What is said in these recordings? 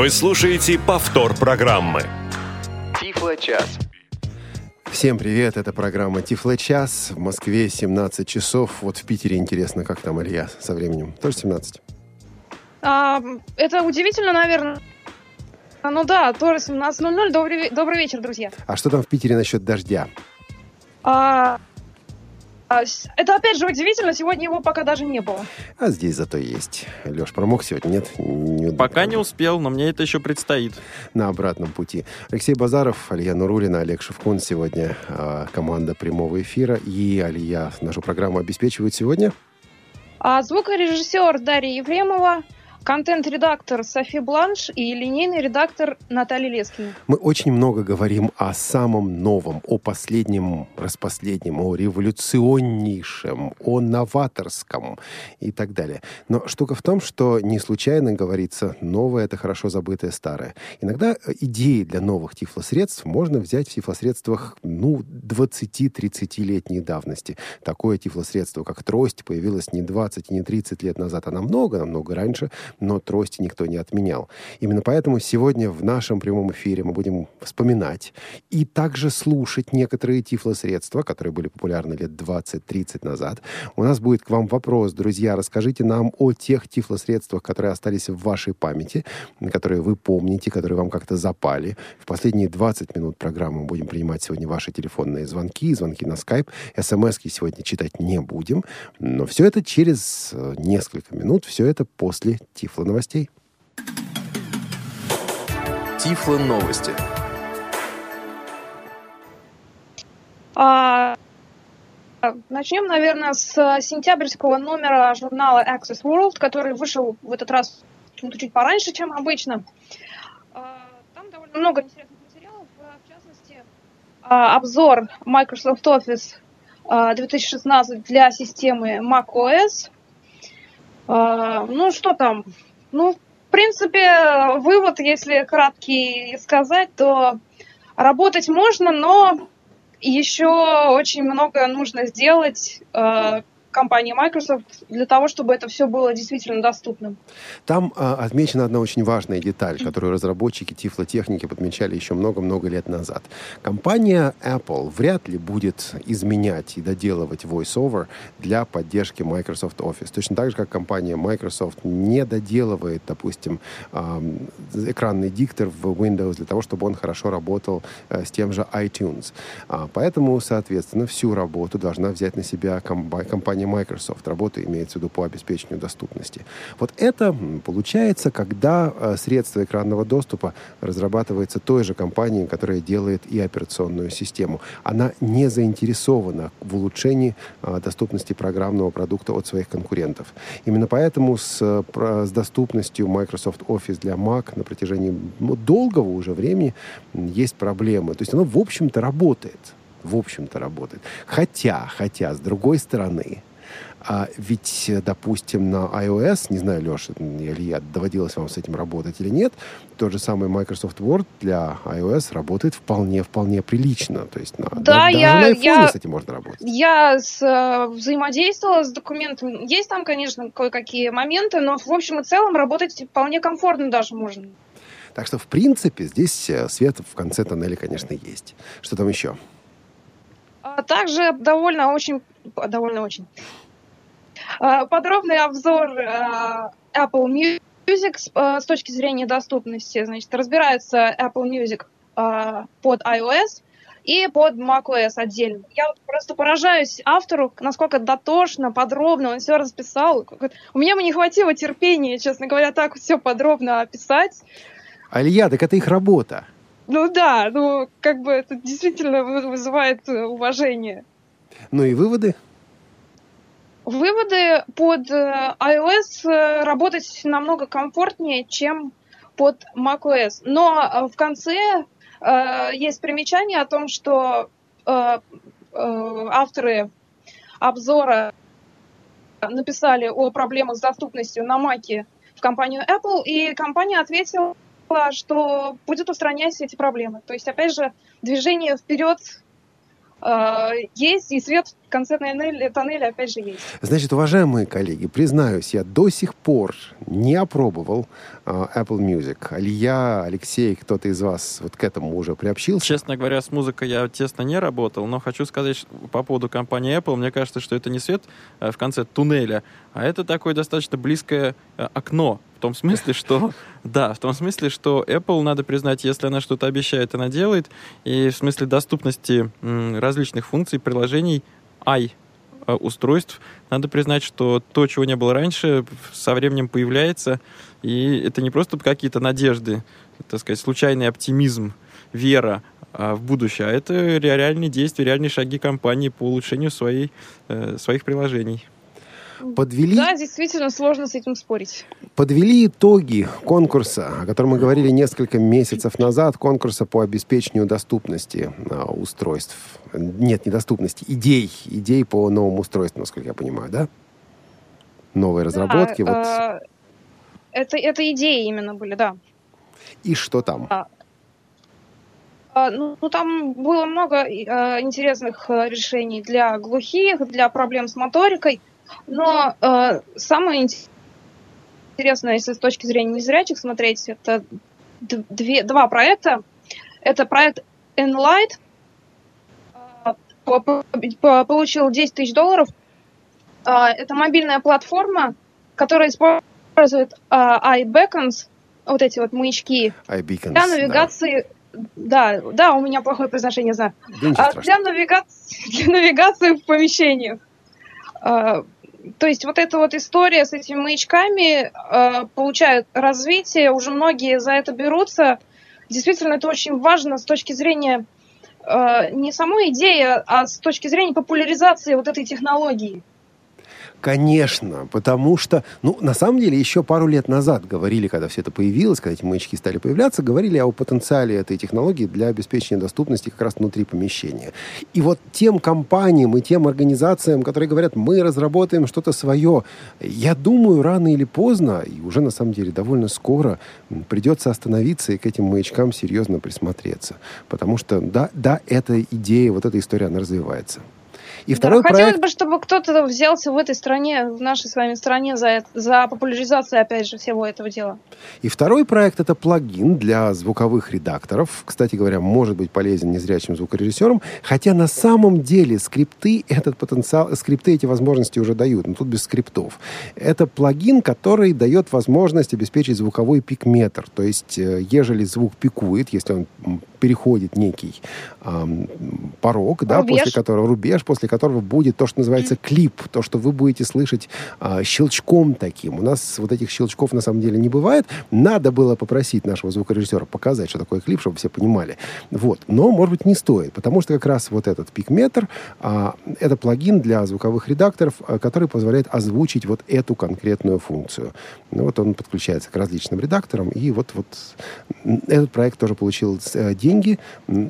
Вы слушаете повтор программы. Тифло-час. Всем привет, это программа Тифло час. В Москве 17 часов. Вот в Питере интересно, как там Илья со временем. Тоже 17? А, это удивительно, наверное. Ну да, тоже 17.00. Добрый, добрый вечер, друзья. А что там в Питере насчет дождя? А, а, это опять же удивительно, сегодня его пока даже не было. А здесь зато есть. Леш, промок сегодня? Нет? Не, пока не успел, но мне это еще предстоит. На обратном пути. Алексей Базаров, Алия Нурулина, Олег Шевкун. Сегодня э, команда прямого эфира. И Алия нашу программу обеспечивает сегодня. А звукорежиссер Дарья Ефремова, контент-редактор Софи Бланш и линейный редактор Наталья Лескина. Мы очень много говорим о самом новом, о последнем, распоследнем, о революционнейшем, о новаторском и так далее. Но штука в том, что не случайно говорится «новое – это хорошо забытое старое». Иногда идеи для новых тифлосредств можно взять в тифлосредствах, ну, 20-30-летней давности. Такое тифлосредство, как трость, появилось не 20 и не 30 лет назад, а намного, намного раньше – но трости никто не отменял. Именно поэтому сегодня в нашем прямом эфире мы будем вспоминать и также слушать некоторые тифлосредства, которые были популярны лет 20-30 назад. У нас будет к вам вопрос, друзья, расскажите нам о тех тифлосредствах, которые остались в вашей памяти, которые вы помните, которые вам как-то запали. В последние 20 минут программы мы будем принимать сегодня ваши телефонные звонки, звонки на скайп. СМСки сегодня читать не будем, но все это через э, несколько минут, все это после Тифло новостей. Тифло новости. А, начнем, наверное, с сентябрьского номера журнала Access World, который вышел в этот раз почему-то чуть пораньше, чем обычно. А, там довольно много интересных материалов, в частности, а, обзор Microsoft Office 2016 для системы macOS – а, ну, что там? Ну, в принципе, вывод, если краткий сказать, то работать можно, но еще очень много нужно сделать, а, компании Microsoft для того, чтобы это все было действительно доступным. Там а, отмечена одна очень важная деталь, которую разработчики тифлотехники подмечали еще много-много лет назад. Компания Apple вряд ли будет изменять и доделывать VoiceOver для поддержки Microsoft Office. Точно так же, как компания Microsoft не доделывает, допустим, а, экранный диктор в Windows для того, чтобы он хорошо работал а, с тем же iTunes. А, поэтому, соответственно, всю работу должна взять на себя компания компания Microsoft. Работа имеется в виду по обеспечению доступности. Вот это получается, когда э, средства экранного доступа разрабатывается той же компанией, которая делает и операционную систему. Она не заинтересована в улучшении э, доступности программного продукта от своих конкурентов. Именно поэтому с, с доступностью Microsoft Office для Mac на протяжении ну, долгого уже времени есть проблемы. То есть оно, в общем-то, работает в общем-то, работает. Хотя, хотя, с другой стороны, а ведь, допустим, на iOS, не знаю, Леша или я, доводилось вам с этим работать или нет, тот же самый Microsoft Word для iOS работает вполне-вполне прилично. То есть на, да, даже я, на iPhone я, с этим можно работать. Я с, э, взаимодействовала с документом. Есть там, конечно, кое-какие моменты, но в общем и целом работать вполне комфортно даже можно. Так что, в принципе, здесь э, свет в конце тоннеля, конечно, есть. Что там еще? А также довольно очень, довольно очень подробный обзор а, Apple Music с точки зрения доступности. Значит, разбирается Apple Music под iOS и под macOS отдельно. Я просто поражаюсь автору, насколько дотошно, подробно он все расписал. У меня бы не хватило терпения, честно говоря, так все подробно описать. Алья, так это их работа. Ну да, ну как бы это действительно вызывает э, уважение. Ну и выводы? Выводы под э, iOS э, работать намного комфортнее, чем под macOS. Но в конце э, есть примечание о том, что э, э, авторы обзора написали о проблемах с доступностью на Mac в компанию Apple, и компания ответила, что будет устранять эти проблемы. То есть, опять же, движение вперед э, есть, и свет в конце тоннеля, тоннеля опять же есть. Значит, уважаемые коллеги, признаюсь, я до сих пор не опробовал э, Apple Music. Алия, Алексей, кто-то из вас вот к этому уже приобщился? Честно говоря, с музыкой я тесно не работал, но хочу сказать что по поводу компании Apple, мне кажется, что это не свет э, в конце туннеля, а это такое достаточно близкое э, окно в том смысле, что да, в том смысле, что Apple, надо признать, если она что-то обещает, она делает. И в смысле доступности различных функций, приложений, i э, устройств, надо признать, что то, чего не было раньше, со временем появляется. И это не просто какие-то надежды, так сказать, случайный оптимизм, вера а, в будущее, а это реальные действия, реальные шаги компании по улучшению своей, э, своих приложений. Подвели... Да, действительно сложно с этим спорить. Подвели итоги конкурса, о котором мы говорили несколько месяцев назад, конкурса по обеспечению доступности а, устройств. Нет, недоступности, идей, идей по новым устройствам, насколько я понимаю, да? Новые разработки. Да, вот. э, это, это идеи именно были, да. И что там? А, а, ну, ну, там было много э, интересных решений для глухих, для проблем с моторикой. Но э, самое интересное, если с точки зрения незрячих смотреть, это две, два проекта. Это проект Enlight, э, получил 10 тысяч долларов. Э, это мобильная платформа, которая использует э, iBeacons, вот эти вот маячки, iBeacons, для навигации. Да. да, да, у меня плохое произношение, знаю. Да, для, навигации, для навигации в помещениях. То есть вот эта вот история с этими маячками э, получает развитие, уже многие за это берутся. Действительно, это очень важно с точки зрения э, не самой идеи, а с точки зрения популяризации вот этой технологии. Конечно, потому что, ну, на самом деле, еще пару лет назад говорили, когда все это появилось, когда эти маячки стали появляться, говорили о потенциале этой технологии для обеспечения доступности как раз внутри помещения. И вот тем компаниям и тем организациям, которые говорят, мы разработаем что-то свое, я думаю, рано или поздно, и уже на самом деле довольно скоро, придется остановиться и к этим маячкам серьезно присмотреться. Потому что, да, да, эта идея, вот эта история, она развивается. И второй да, проект... Хотелось бы, чтобы кто-то взялся в этой стране, в нашей с вами стране за, за популяризацию, опять же, всего этого дела. И второй проект — это плагин для звуковых редакторов. Кстати говоря, может быть полезен незрячим звукорежиссерам, хотя на самом деле скрипты этот потенциал, скрипты эти возможности уже дают, но тут без скриптов. Это плагин, который дает возможность обеспечить звуковой пикметр. То есть, э, ежели звук пикует, если он переходит некий эм, порог, да, после которого рубеж, после которого будет то, что называется клип, то, что вы будете слышать э, щелчком таким. У нас вот этих щелчков на самом деле не бывает. Надо было попросить нашего звукорежиссера показать, что такое клип, чтобы все понимали. Вот. Но, может быть, не стоит, потому что как раз вот этот пикметр э, это плагин для звуковых редакторов, э, который позволяет озвучить вот эту конкретную функцию. Ну, вот он подключается к различным редакторам, и вот, вот этот проект тоже получил э, деньги деньги,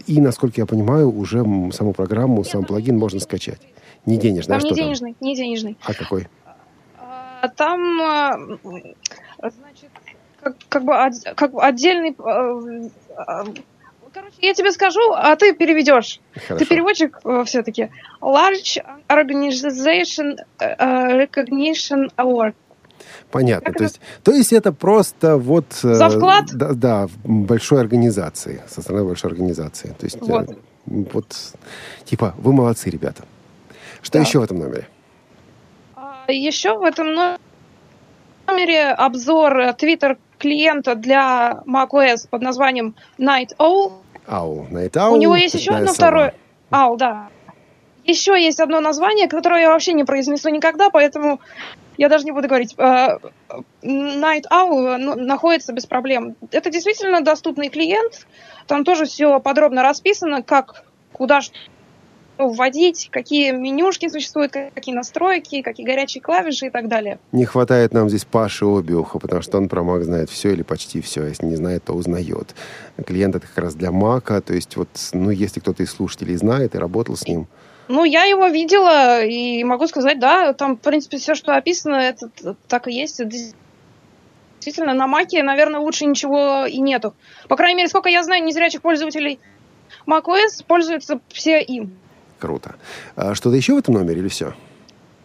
и, насколько я понимаю, уже саму программу, сам плагин можно скачать. Не денежный, там а не что денежный, там? не денежный. А какой? А, там, а, значит, как, как бы как отдельный... А, короче, я тебе скажу, а ты переведешь. Хорошо. Ты переводчик все-таки. Large Organization Recognition Award. Понятно. то есть, то есть это просто вот... Э, За вклад? Да, да, большой организации, со стороны большой организации. То есть э, вот, вот типа, вы молодцы, ребята. Что да. еще в этом номере? А, еще в этом номере обзор Twitter клиента для macOS под названием Night Owl. Owl. Night Owl. У него есть еще одно второе... Owl, да. Еще есть одно название, которое я вообще не произнесу никогда, поэтому я даже не буду говорить, э, Night Owl ну, находится без проблем. Это действительно доступный клиент, там тоже все подробно расписано, как, куда что вводить, какие менюшки существуют, какие настройки, какие горячие клавиши и так далее. Не хватает нам здесь Паши Обиуха, потому что он про Mac знает все или почти все. Если не знает, то узнает. Клиент это как раз для Мака, то есть вот, ну, если кто-то из слушателей знает и работал с ним, ну, я его видела, и могу сказать, да, там, в принципе, все, что описано, это так и есть. Действительно, на Маке, наверное, лучше ничего и нету. По крайней мере, сколько я знаю, незрячих пользователей macOS пользуются все им. Круто. А что-то еще в этом номере или все?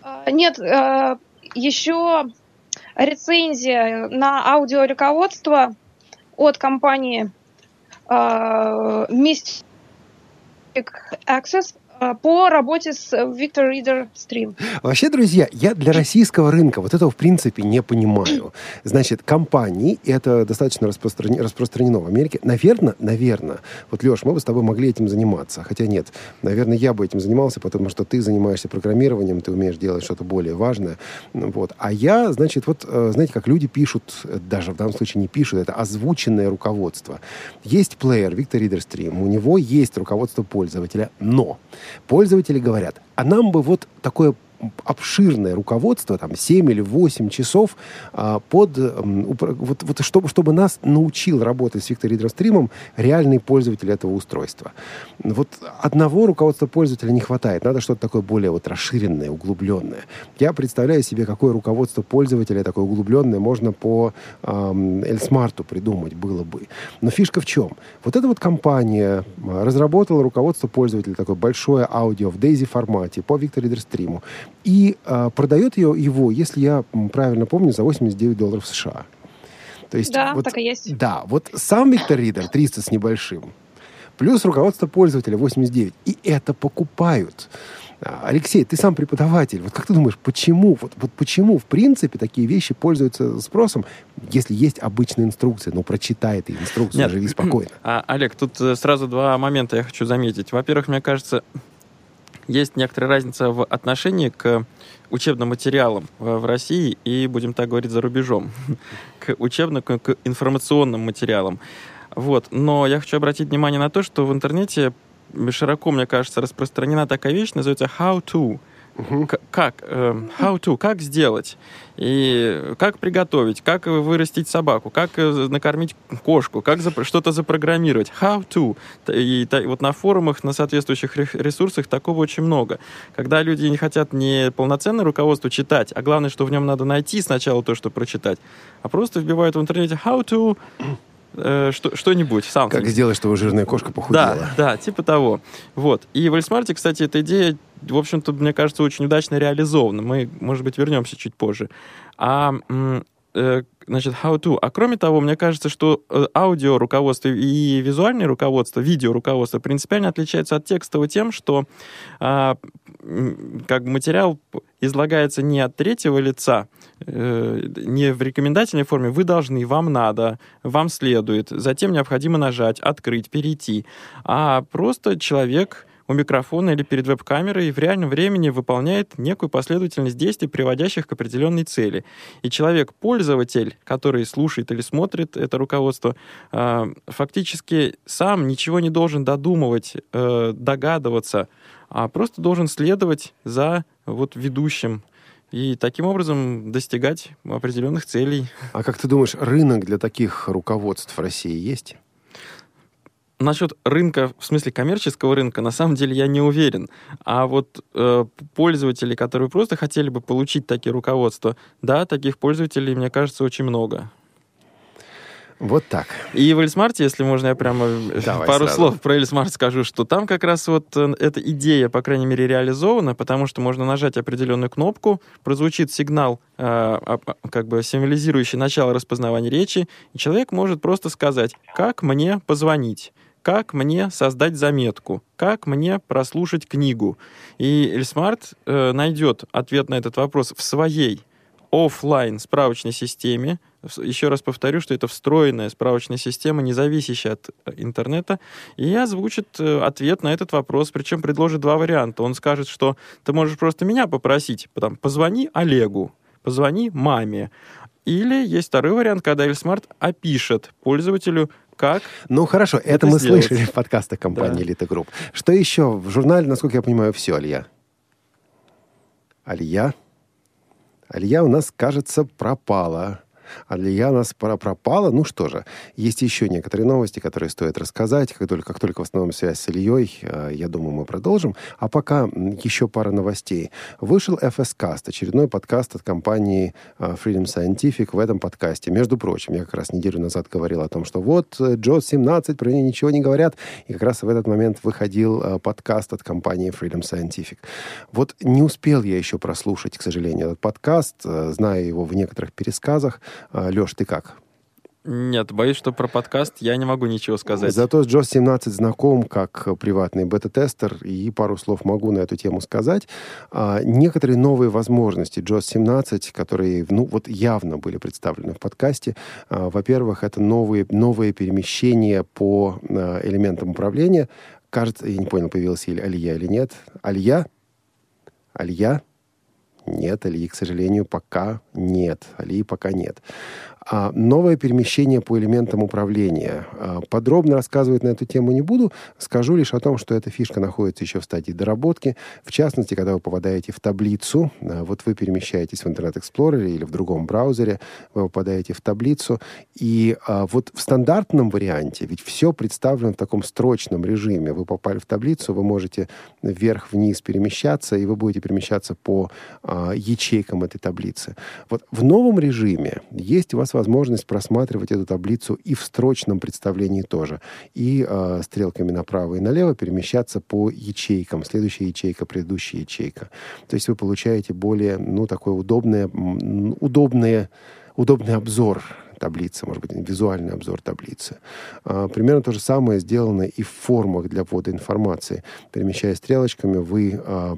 А, Нет, э, еще рецензия на аудиоруководство от компании э, Mystic Access по работе с Victor Reader Stream. Вообще, друзья, я для российского рынка вот этого в принципе не понимаю. Значит, компании, и это достаточно распростране- распространено в Америке, наверное, наверное, вот, Леш, мы бы с тобой могли этим заниматься. Хотя нет, наверное, я бы этим занимался, потому что ты занимаешься программированием, ты умеешь делать что-то более важное. Вот. А я, значит, вот, э, знаете, как люди пишут, э, даже в данном случае не пишут, это озвученное руководство. Есть плеер Victor Reader Stream, у него есть руководство пользователя, но пользователи говорят, а нам бы вот такое обширное руководство, там, 7 или 8 часов а, под, вот, вот чтобы, чтобы нас научил работать с Victor Reader Stream реальный пользователь этого устройства. Вот одного руководства пользователя не хватает. Надо что-то такое более вот расширенное, углубленное. Я представляю себе, какое руководство пользователя такое углубленное можно по Эльсмарту придумать было бы. Но фишка в чем? Вот эта вот компания а, разработала руководство пользователя, такое большое аудио в DAISY формате по Victor Reader Stream и а, продает ее, его, если я правильно помню, за 89 долларов США. То есть Да, вот- так и есть. Да, вот сам Victor Reader 300 с небольшим, плюс руководство пользователя 89, и это покупают. А, Алексей, ты сам преподаватель. Вот как ты думаешь, почему, вот, вот почему, в принципе, такие вещи пользуются спросом, если есть обычная инструкция? Ну, прочитай ты инструкцию, Нет. живи спокойно. А, Олег, тут э, сразу два момента я хочу заметить. Во-первых, мне кажется, есть некоторая разница в отношении к учебным материалам в в России и, будем так говорить, за рубежом, к учебным, к информационным материалам. Вот. Но я хочу обратить внимание на то, что в интернете широко, мне кажется, распространена такая вещь, называется how to. Как? э, How to? Как сделать? И как приготовить? Как вырастить собаку? Как э, накормить кошку? Как запро- что-то запрограммировать? How to? И та- вот на форумах, на соответствующих ре- ресурсах такого очень много. Когда люди не хотят не полноценное руководство читать, а главное, что в нем надо найти сначала то, что прочитать, а просто вбивают в интернете how to э, что, что-нибудь. Something. Как сделать, чтобы жирная кошка похудела? Да, да, типа того. Вот. И в Эльсмарте, кстати, эта идея, в общем-то, мне кажется, очень удачно реализована. Мы, может быть, вернемся чуть позже. А, э, значит, how to. А кроме того, мне кажется, что э, аудио руководство и визуальное руководство, видео руководство принципиально отличается от текстового тем, что м, как бы материал излагается не от третьего лица, э, не в рекомендательной форме, вы должны, вам надо, вам следует, затем необходимо нажать, открыть, перейти, а просто человек у микрофона или перед веб-камерой в реальном времени выполняет некую последовательность действий, приводящих к определенной цели. И человек-пользователь, который слушает или смотрит это руководство, э, фактически сам ничего не должен додумывать, э, догадываться, а просто должен следовать за вот ведущим и таким образом достигать определенных целей. А как ты думаешь, рынок для таких руководств в России есть? Насчет рынка, в смысле коммерческого рынка, на самом деле я не уверен. А вот э, пользователи, которые просто хотели бы получить такие руководства, да, таких пользователей, мне кажется, очень много. Вот так. И в Эльсмарте, если можно, я прямо э, Давай пару сразу. слов про Эльсмарт скажу, что там как раз вот э, эта идея, по крайней мере, реализована, потому что можно нажать определенную кнопку, прозвучит сигнал, э, а- как бы символизирующий начало распознавания речи, и человек может просто сказать, как мне позвонить как мне создать заметку, как мне прослушать книгу. И Эльсмарт э, найдет ответ на этот вопрос в своей оффлайн справочной системе. Еще раз повторю, что это встроенная справочная система, не зависящая от э, интернета, и озвучит э, ответ на этот вопрос, причем предложит два варианта. Он скажет, что ты можешь просто меня попросить, потом позвони Олегу, позвони маме. Или есть второй вариант, когда Эльсмарт опишет пользователю, как Ну хорошо, это, Это мы сделать. слышали в подкастах компании Да. Элита Групп. Что еще? В журнале, насколько я понимаю, все, Алия. Алия? Алия у нас, кажется, пропала. Алия у нас пропала. Ну что же, есть еще некоторые новости, которые стоит рассказать. Как только, как только восстановим связь с Ильей, э, я думаю, мы продолжим. А пока еще пара новостей. Вышел FSCast, очередной подкаст от компании э, Freedom Scientific. В этом подкасте, между прочим, я как раз неделю назад говорил о том, что вот Джос 17, про нее ничего не говорят. И как раз в этот момент выходил э, подкаст от компании Freedom Scientific. Вот не успел я еще прослушать, к сожалению, этот подкаст. Знаю его в некоторых пересказах. А, Леш, ты как? Нет, боюсь, что про подкаст я не могу ничего сказать. Зато с JOS 17 знаком как приватный бета-тестер, и пару слов могу на эту тему сказать. А, некоторые новые возможности JOS 17, которые, ну, вот явно были представлены в подкасте. А, во-первых, это новые, новые перемещения по а, элементам управления. Кажется, я не понял, появилась или Алия или нет. Алия? Алия? Нет, Алии, к сожалению, пока нет. Алии пока нет. А новое перемещение по элементам управления. А, подробно рассказывать на эту тему не буду. Скажу лишь о том, что эта фишка находится еще в стадии доработки. В частности, когда вы попадаете в таблицу, а, вот вы перемещаетесь в Internet Explorer или в другом браузере, вы попадаете в таблицу, и вот в стандартном варианте, ведь все представлено в таком строчном режиме. Вы попали в таблицу, вы можете вверх-вниз перемещаться, и вы будете перемещаться по ячейкам этой таблицы. Вот в новом режиме есть у вас возможность просматривать эту таблицу и в строчном представлении тоже. И э, стрелками направо и налево перемещаться по ячейкам. Следующая ячейка, предыдущая ячейка. То есть вы получаете более, ну, такой удобное, удобное, удобный обзор таблицы, может быть, визуальный обзор таблицы. А, примерно то же самое сделано и в формах для ввода информации. Перемещая стрелочками, вы а,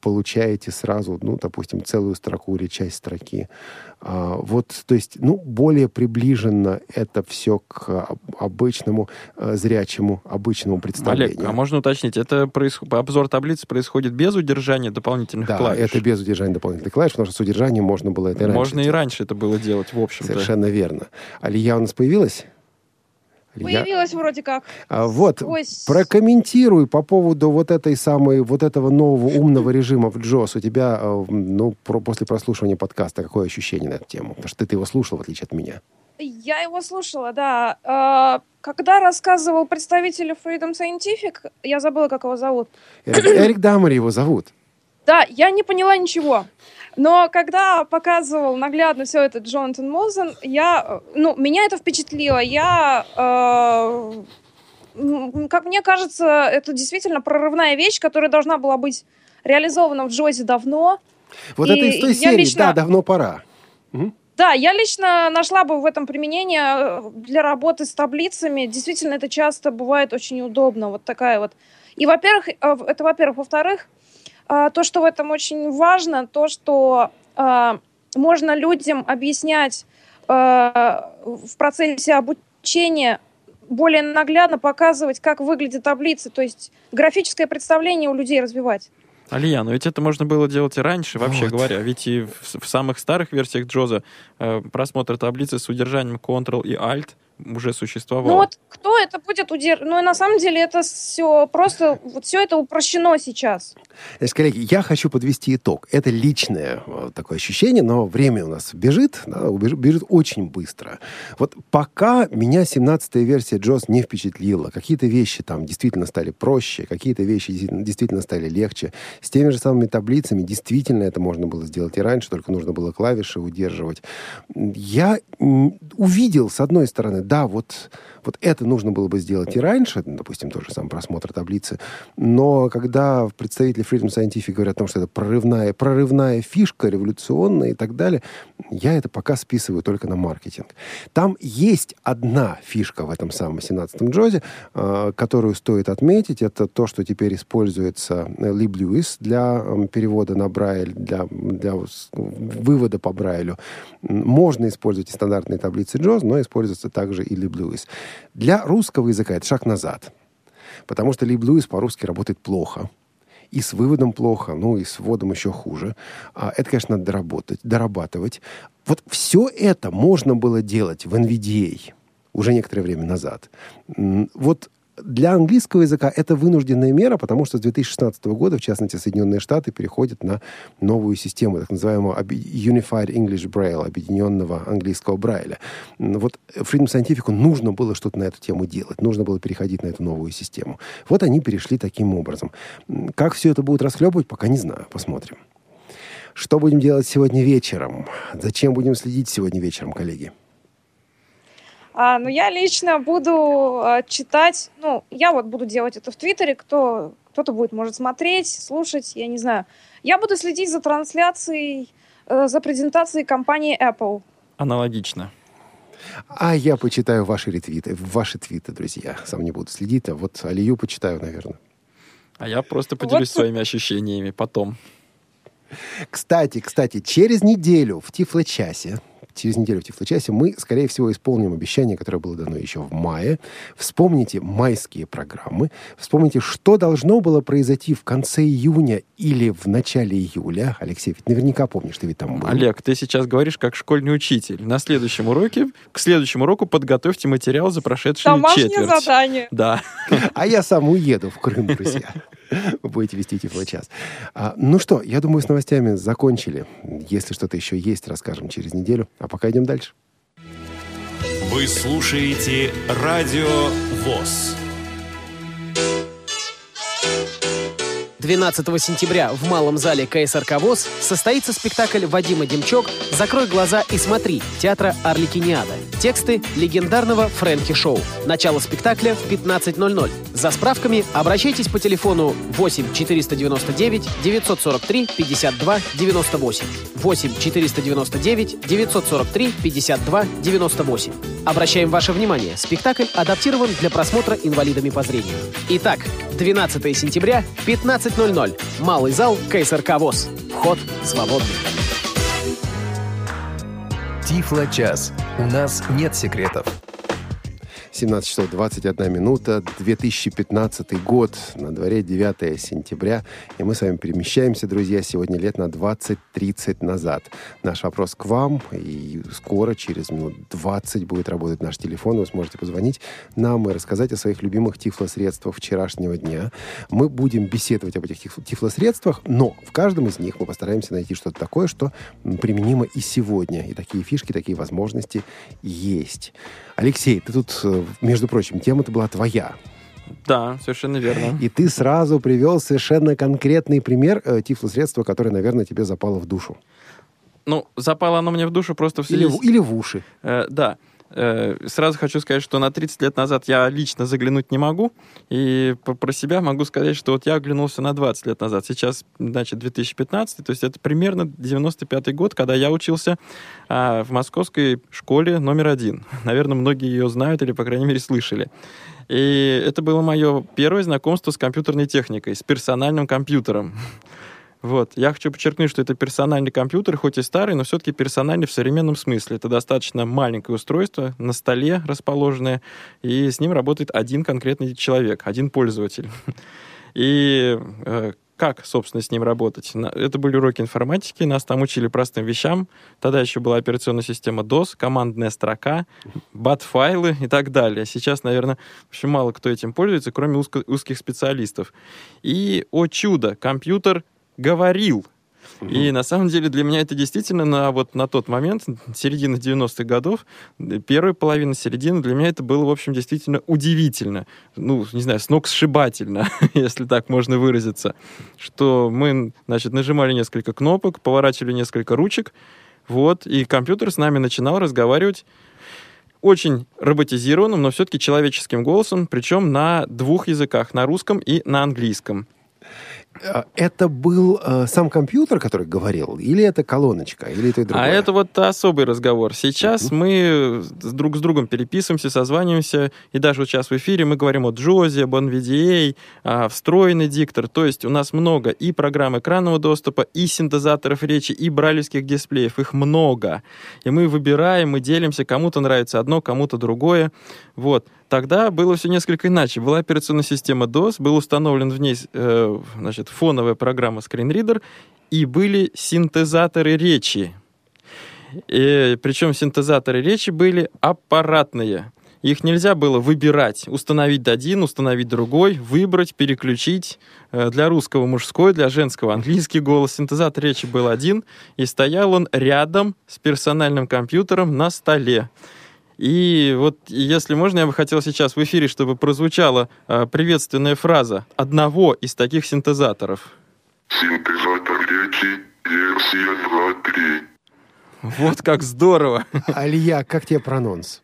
получаете сразу, ну, допустим, целую строку или часть строки. А, вот, то есть, ну, более приближенно это все к обычному э, зрячему, обычному представлению. Олег, а можно уточнить, это происход... обзор таблицы происходит без удержания дополнительных да, клавиш? Да, это без удержания дополнительных клавиш, потому что с удержанием можно было это и раньше Можно и раньше это было делать, в общем-то. Совершенно верно. Алия у нас появилась? Появилась я... вроде как. А, вот, Сквозь... прокомментируй по поводу вот этой самой, вот этого нового умного режима в Джос. У тебя, э, ну, про, после прослушивания подкаста, какое ощущение на эту тему? Потому что ты, его слушал, в отличие от меня. Я его слушала, да. А, когда рассказывал представитель Freedom Scientific, я забыла, как его зовут. Эрик, Эрик Даммер его зовут. Да, я не поняла ничего. Но когда показывал наглядно все это Джонатан Мозен, я, ну, меня это впечатлило. Я, э, как мне кажется, это действительно прорывная вещь, которая должна была быть реализована в Джозе давно. Вот и это из той серии, лично... да, давно пора. Угу. Да, я лично нашла бы в этом применение э, для работы с таблицами. Действительно, это часто бывает очень удобно. Вот такая вот. И, во-первых, э, это, во-первых. Во-вторых, то, что в этом очень важно, то, что а, можно людям объяснять а, в процессе обучения более наглядно показывать, как выглядят таблицы, то есть графическое представление у людей развивать. Алия, но ведь это можно было делать и раньше, вообще вот. говоря. Ведь и в, в самых старых версиях Джоза э, просмотр таблицы с удержанием Ctrl и Alt — уже существовало. Ну вот кто это будет удерживать? Ну и на самом деле это все просто, вот все это упрощено сейчас. Значит, коллеги, я хочу подвести итог. Это личное вот, такое ощущение, но время у нас бежит, да, бежит, очень быстро. Вот пока меня 17-я версия JOS не впечатлила, какие-то вещи там действительно стали проще, какие-то вещи действительно стали легче. С теми же самыми таблицами действительно это можно было сделать и раньше, только нужно было клавиши удерживать. Я увидел, с одной стороны, да, вот, вот это нужно было бы сделать и раньше, допустим, тот же самый просмотр таблицы, но когда представители Freedom Scientific говорят о том, что это прорывная, прорывная фишка, революционная и так далее, я это пока списываю только на маркетинг. Там есть одна фишка в этом самом 17-м Джозе, э, которую стоит отметить, это то, что теперь используется LibLewis для э, перевода на Брайль, для, для вывода по Брайлю. Можно использовать и стандартные таблицы Джоз, но используется также и Либ Льюис. Для русского языка это шаг назад. Потому что Либ Льюис по-русски работает плохо. И с выводом плохо, ну и с вводом еще хуже. А это, конечно, надо доработать, дорабатывать. Вот все это можно было делать в NVDA уже некоторое время назад. Вот для английского языка это вынужденная мера, потому что с 2016 года, в частности, Соединенные Штаты переходят на новую систему, так называемого Unified English Braille, объединенного английского Брайля. Вот Freedom Scientific нужно было что-то на эту тему делать, нужно было переходить на эту новую систему. Вот они перешли таким образом. Как все это будет расхлебывать, пока не знаю. Посмотрим. Что будем делать сегодня вечером? Зачем будем следить сегодня вечером, коллеги? А, ну, я лично буду а, читать, ну, я вот буду делать это в Твиттере, кто, кто-то будет, может, смотреть, слушать, я не знаю. Я буду следить за трансляцией, э, за презентацией компании Apple. Аналогично. А я почитаю ваши ретвиты, ваши твиты, друзья. Сам не буду следить, а вот Алию почитаю, наверное. А я просто поделюсь вот. своими ощущениями потом. Кстати, кстати, через неделю в Тифло-часе через неделю в Тифлочасе мы, скорее всего, исполним обещание, которое было дано еще в мае. Вспомните майские программы. Вспомните, что должно было произойти в конце июня или в начале июля. Алексей, ведь наверняка помнишь, ты ведь там был. Олег, ты сейчас говоришь как школьный учитель. На следующем уроке, к следующему уроку подготовьте материал за прошедшие Домашнее четверть. задание. Да. А я сам уеду в Крым, друзья. Вы будете вести Тифлочас. А, ну что, я думаю, с новостями закончили. Если что-то еще есть, расскажем через неделю. А пока идем дальше. Вы слушаете Радио ВОЗ. 12 сентября в Малом зале КСРК ВОЗ состоится спектакль Вадима Демчок «Закрой глаза и смотри» театра Арликиниада. Тексты легендарного Фрэнки Шоу. Начало спектакля в 15.00. За справками обращайтесь по телефону 8 499 943 52 98. 8 499 943 52 98. Обращаем ваше внимание, спектакль адаптирован для просмотра инвалидами по зрению. Итак, 12 сентября, 15.00. Малый зал КСРК ВОЗ. Вход свободный. Тифло-час. У нас нет секретов. 17 часов 21 минута, 2015 год, на дворе 9 сентября, и мы с вами перемещаемся, друзья, сегодня лет на 20-30 назад. Наш вопрос к вам, и скоро, через минут 20, будет работать наш телефон, вы сможете позвонить нам и рассказать о своих любимых тифлосредствах вчерашнего дня. Мы будем беседовать об этих тифлосредствах, но в каждом из них мы постараемся найти что-то такое, что применимо и сегодня, и такие фишки, такие возможности есть. Алексей, ты тут, э, между прочим, тема-то была твоя. Да, совершенно верно. И ты сразу привел совершенно конкретный пример э, тифлосредства, которое, наверное, тебе запало в душу. Ну, запало оно мне в душу просто в связи... Или, в, или в уши. Э, да. Э, сразу хочу сказать, что на 30 лет назад я лично заглянуть не могу. И про себя могу сказать, что вот я оглянулся на 20 лет назад. Сейчас, значит, 2015, то есть это примерно 95 год, когда я учился а, в московской школе номер один. Наверное, многие ее знают или, по крайней мере, слышали. И это было мое первое знакомство с компьютерной техникой, с персональным компьютером. Вот. Я хочу подчеркнуть, что это персональный компьютер, хоть и старый, но все-таки персональный в современном смысле. Это достаточно маленькое устройство, на столе расположенное, и с ним работает один конкретный человек, один пользователь. И э, как, собственно, с ним работать. Это были уроки информатики, нас там учили простым вещам. Тогда еще была операционная система DOS, командная строка, бат-файлы и так далее. Сейчас, наверное, вообще мало кто этим пользуется, кроме узко- узких специалистов. И, о чудо, компьютер говорил. Угу. И на самом деле для меня это действительно на, вот, на тот момент, середина 90-х годов, первая половина середины, для меня это было, в общем, действительно удивительно. Ну, не знаю, с ног сшибательно, если так можно выразиться. Что мы, значит, нажимали несколько кнопок, поворачивали несколько ручек, вот, и компьютер с нами начинал разговаривать очень роботизированным, но все-таки человеческим голосом, причем на двух языках, на русском и на английском. А, это был э, сам компьютер, который говорил, или это колоночка, или это и другое? А это вот особый разговор. Сейчас uh-huh. мы друг с другом переписываемся, созваниваемся, и даже вот сейчас в эфире мы говорим о Джозе, об NVDA, э, встроенный диктор. То есть у нас много и программ экранного доступа, и синтезаторов речи, и бралевских дисплеев. Их много. И мы выбираем, мы делимся, кому-то нравится одно, кому-то другое. Вот. Тогда было все несколько иначе. Была операционная система DOS, был установлен в ней э, значит, фоновая программа ScreenReader, и были синтезаторы речи. И, причем синтезаторы речи были аппаратные. их нельзя было выбирать, установить один, установить другой, выбрать, переключить. Э, Для русского мужской, для женского английский голос. Синтезатор речи был один, и стоял он рядом с персональным компьютером на столе. И вот, если можно, я бы хотел сейчас в эфире, чтобы прозвучала э, приветственная фраза одного из таких синтезаторов. Синтезатор речи, версия 2.3. Вот как здорово! Алия, как тебе прононс?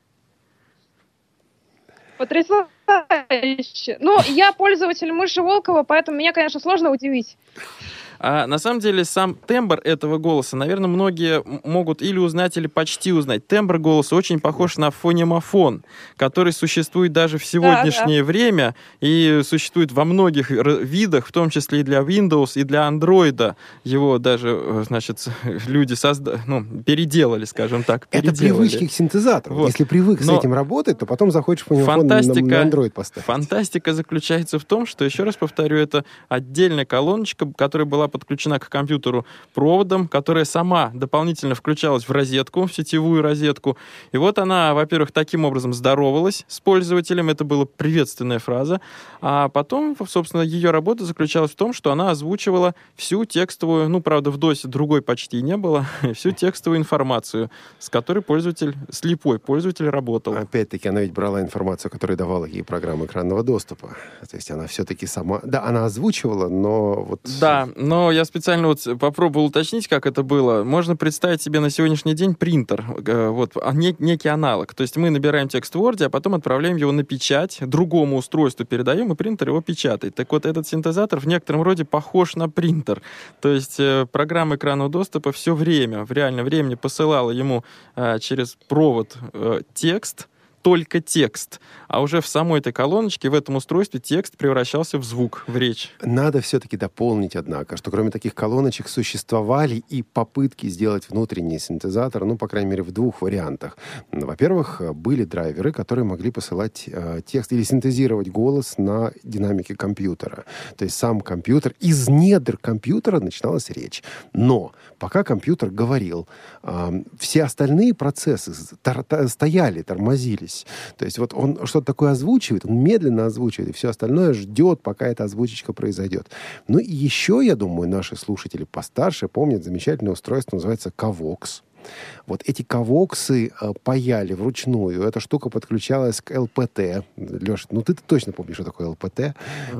Потрясающе. Ну, я пользователь мыши Волкова, поэтому меня, конечно, сложно удивить. А на самом деле сам тембр этого голоса, наверное, многие могут или узнать, или почти узнать. Тембр голоса очень похож на фонемофон, который существует даже в сегодняшнее время и существует во многих видах, в том числе и для Windows, и для Android. Его даже, э, значит, люди созда... ну, переделали, скажем так. Это переделали. привычки к синтезатору. Вот. Если привык с Но этим работать, то потом захочешь по нему на, Фантастика, на Android поставить. фантастика заключается в том, что, еще раз повторю, это отдельная колоночка, которая была подключена к компьютеру проводом, которая сама дополнительно включалась в розетку, в сетевую розетку. И вот она, во-первых, таким образом здоровалась с пользователем, это была приветственная фраза, а потом, собственно, ее работа заключалась в том, что она озвучивала всю текстовую, ну, правда, в DOS другой почти не было, всю текстовую информацию, с которой пользователь, слепой пользователь работал. Опять-таки, она ведь брала информацию, которую давала ей программа экранного доступа. То есть она все-таки сама... Да, она озвучивала, но вот... Да, но я специально вот попробовал уточнить, как это было. Можно представить себе на сегодняшний день принтер, э, вот, а, не- некий аналог. То есть мы набираем текст в Word, а потом отправляем его на печать, другому устройству передаем, и принтер его печатает. Так вот, этот синтезатор в некотором роде похож на принтер. То есть э, программа экранного доступа все время, в реальном времени посылала ему э, через провод текст, только текст. А уже в самой этой колоночке, в этом устройстве текст превращался в звук, в речь. Надо все-таки дополнить, однако, что кроме таких колоночек существовали и попытки сделать внутренний синтезатор, ну, по крайней мере, в двух вариантах. Ну, Во-первых, были драйверы, которые могли посылать э, текст или синтезировать голос на динамике компьютера. То есть сам компьютер, из недр компьютера начиналась речь. Но пока компьютер говорил, э, все остальные процессы стояли, тормозились. То есть вот он что-то такое озвучивает, он медленно озвучивает, и все остальное ждет, пока эта озвучечка произойдет. Ну и еще, я думаю, наши слушатели постарше помнят замечательное устройство, называется Кавокс. Вот эти кавоксы э, паяли вручную. Эта штука подключалась к ЛПТ. Леша, ну ты точно помнишь, что такое ЛПТ?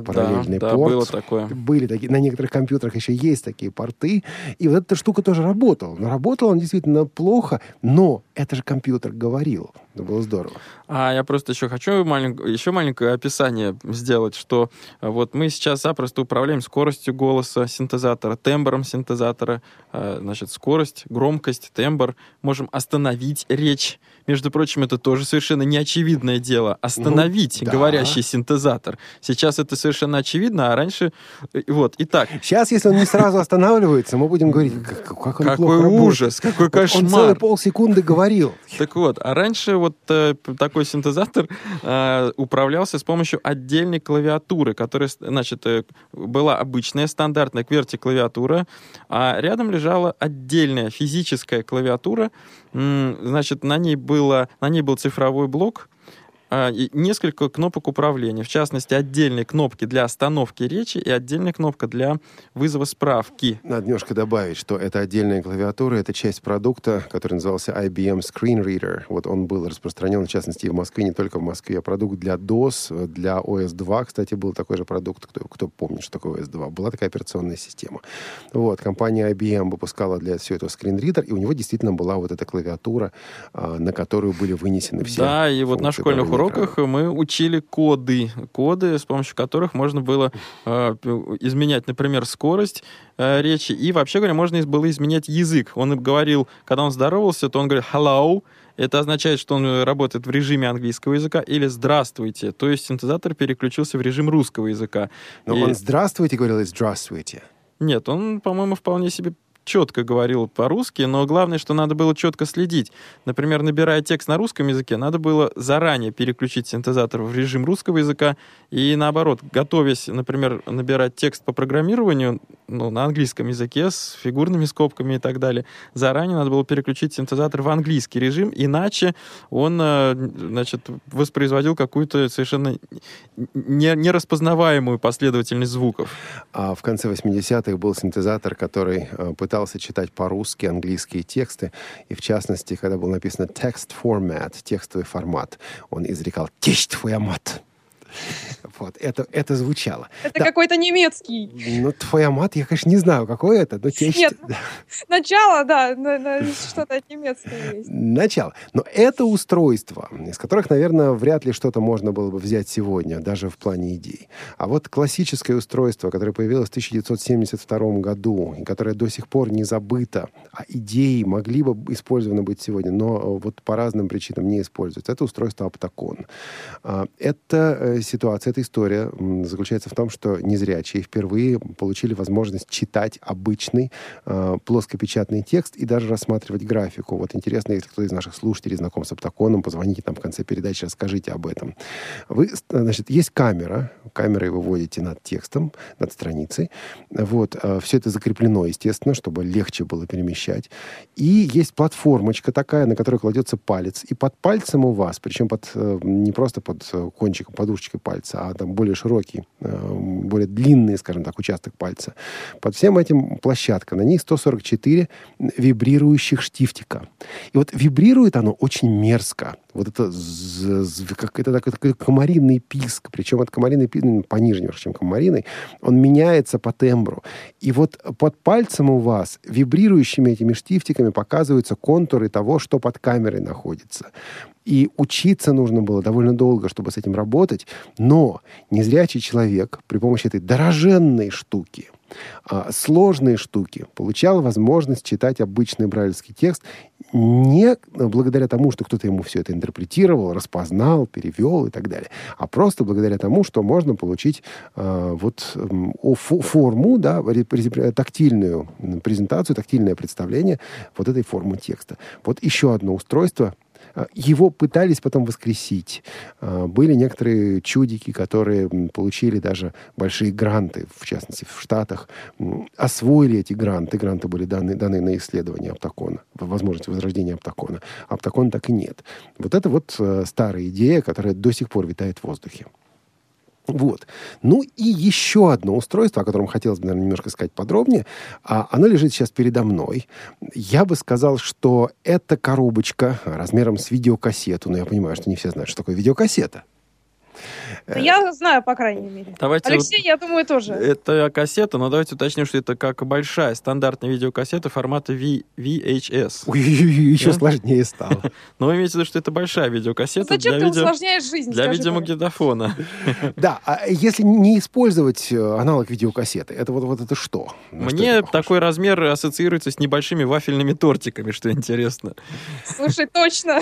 Параллельный да, да, порт. было такое. Были такие, на некоторых компьютерах еще есть такие порты. И вот эта штука тоже работала. Но работала он действительно плохо, но это же компьютер говорил. Это было здорово. А я просто еще хочу маленькое, еще маленькое описание сделать, что э, вот мы сейчас запросто управляем скоростью голоса синтезатора, тембром синтезатора, э, значит, скорость, громкость, тембр. Можем остановить речь. Между прочим, это тоже совершенно неочевидное дело. Остановить Ну, да. говорящий синтезатор. Сейчас это совершенно очевидно, а раньше... э, Вот, итак, Сейчас, если он не сразу останавливается, мы будем говорить, как, как он какой плохо работает. ужас, какой Вот Он целые кошмар. полсекунды говорил. Так вот, а раньше вот э, такой синтезатор э, управлялся с помощью отдельной клавиатуры, которая, значит, э, была обычная стандартная QWERTY клавиатура, а рядом лежала отдельная физическая клавиатура, значит, на ней было, на ней был цифровой блок, несколько кнопок управления. В частности, отдельные кнопки для остановки речи и отдельная кнопка для вызова справки. Надо немножко добавить, что это отдельная клавиатура, это часть продукта, который назывался IBM Screen Reader. Вот он был распространен, в частности, и в Москве, не только в Москве. Продукт для DOS, для OS2, кстати, был такой же продукт, кто, кто помнит, что такое OS2. Была такая операционная система. Вот, компания IBM выпускала для всего этого Screen Reader, и у него действительно была вот эта клавиатура, а, на которую были вынесены все Да, и вот на школьных управления уроках мы учили коды. Коды, с помощью которых можно было э, изменять, например, скорость э, речи. И, вообще говоря, можно было изменять язык. Он говорил, когда он здоровался, то он говорит «hello», это означает, что он э, работает в режиме английского языка, или «здравствуйте». То есть синтезатор переключился в режим русского языка. Но И- он «здравствуйте» говорил и «здравствуйте». Нет, он, по-моему, вполне себе четко говорил по-русски, но главное, что надо было четко следить. Например, набирая текст на русском языке, надо было заранее переключить синтезатор в режим русского языка и наоборот, готовясь, например, набирать текст по программированию ну, на английском языке с фигурными скобками и так далее, заранее надо было переключить синтезатор в английский режим, иначе он, э, значит, воспроизводил какую-то совершенно нераспознаваемую последовательность звуков. А в конце 80-х был синтезатор, который э, пытался читать по-русски английские тексты, и в частности, когда был написано text format, текстовый формат, он изрекал «Течь твоя мат!» Вот, это, это звучало. Это да. какой-то немецкий. Ну, твоя мат, я, конечно, не знаю, какой это, но течь... Нет, начало, да, что-то немецкое есть. Начало. Но это устройство, из которых, наверное, вряд ли что-то можно было бы взять сегодня, даже в плане идей. А вот классическое устройство, которое появилось в 1972 году, и которое до сих пор не забыто, а идеи могли бы использованы быть сегодня, но вот по разным причинам не используются, это устройство Аптакон. А, это ситуация, эта история заключается в том, что незрячие впервые получили возможность читать обычный э, плоскопечатный текст и даже рассматривать графику. Вот интересно, если кто из наших слушателей знаком с Аптаконом, позвоните там в конце передачи, расскажите об этом. Вы, значит, есть камера, камерой вы вводите над текстом, над страницей. Вот, э, все это закреплено, естественно, чтобы легче было перемещать. И есть платформочка такая, на которой кладется палец. И под пальцем у вас, причем под, э, не просто под э, кончиком подушечкой пальца, а там более широкий, э, более длинный, скажем так, участок пальца. Под всем этим площадка. На ней 144 вибрирующих штифтика. И вот вибрирует оно очень мерзко. Вот это, как, это такой комариный писк. Причем от комариный писк, ну, пониже чем комариный, он меняется по тембру. И вот под пальцем у вас вибрирующими этими штифтиками показываются контуры того, что под камерой находится. И учиться нужно было довольно долго, чтобы с этим работать. Но незрячий человек при помощи этой дороженной штуки, а, сложные штуки, получал возможность читать обычный брайлевский текст не благодаря тому, что кто-то ему все это интерпретировал, распознал, перевел и так далее, а просто благодаря тому, что можно получить э, вот э, форму, да, тактильную презентацию, тактильное представление вот этой формы текста. Вот еще одно устройство, его пытались потом воскресить. Э, были некоторые чудики, которые получили даже большие гранты, в частности, в Штатах. Освоили эти гранты. Гранты были даны, даны на исследование Аптакона, возможность возрождения Аптакона. Аптакона так и нет. Вот это вот э, старая идея, которая до сих пор витает в воздухе. Вот. Ну и еще одно устройство, о котором хотелось бы, наверное, немножко сказать подробнее. А, оно лежит сейчас передо мной. Я бы сказал, что это коробочка размером с видеокассету. Но я понимаю, что не все знают, что такое видеокассета. Ну, я знаю, по крайней мере. Давайте Алексей, вот, я думаю, тоже. Это кассета, но давайте уточним, что это как большая стандартная видеокассета формата v, VHS. Ой, еще да? сложнее стало. Но вы имеете в виду, что это большая видеокассета ну, зачем для ты видео... усложняешь жизнь? Для видеомагнитофона. Да, а если не использовать э, аналог видеокассеты, это вот, вот это что? Мне такой размер ассоциируется с небольшими вафельными тортиками, что интересно. Слушай, точно.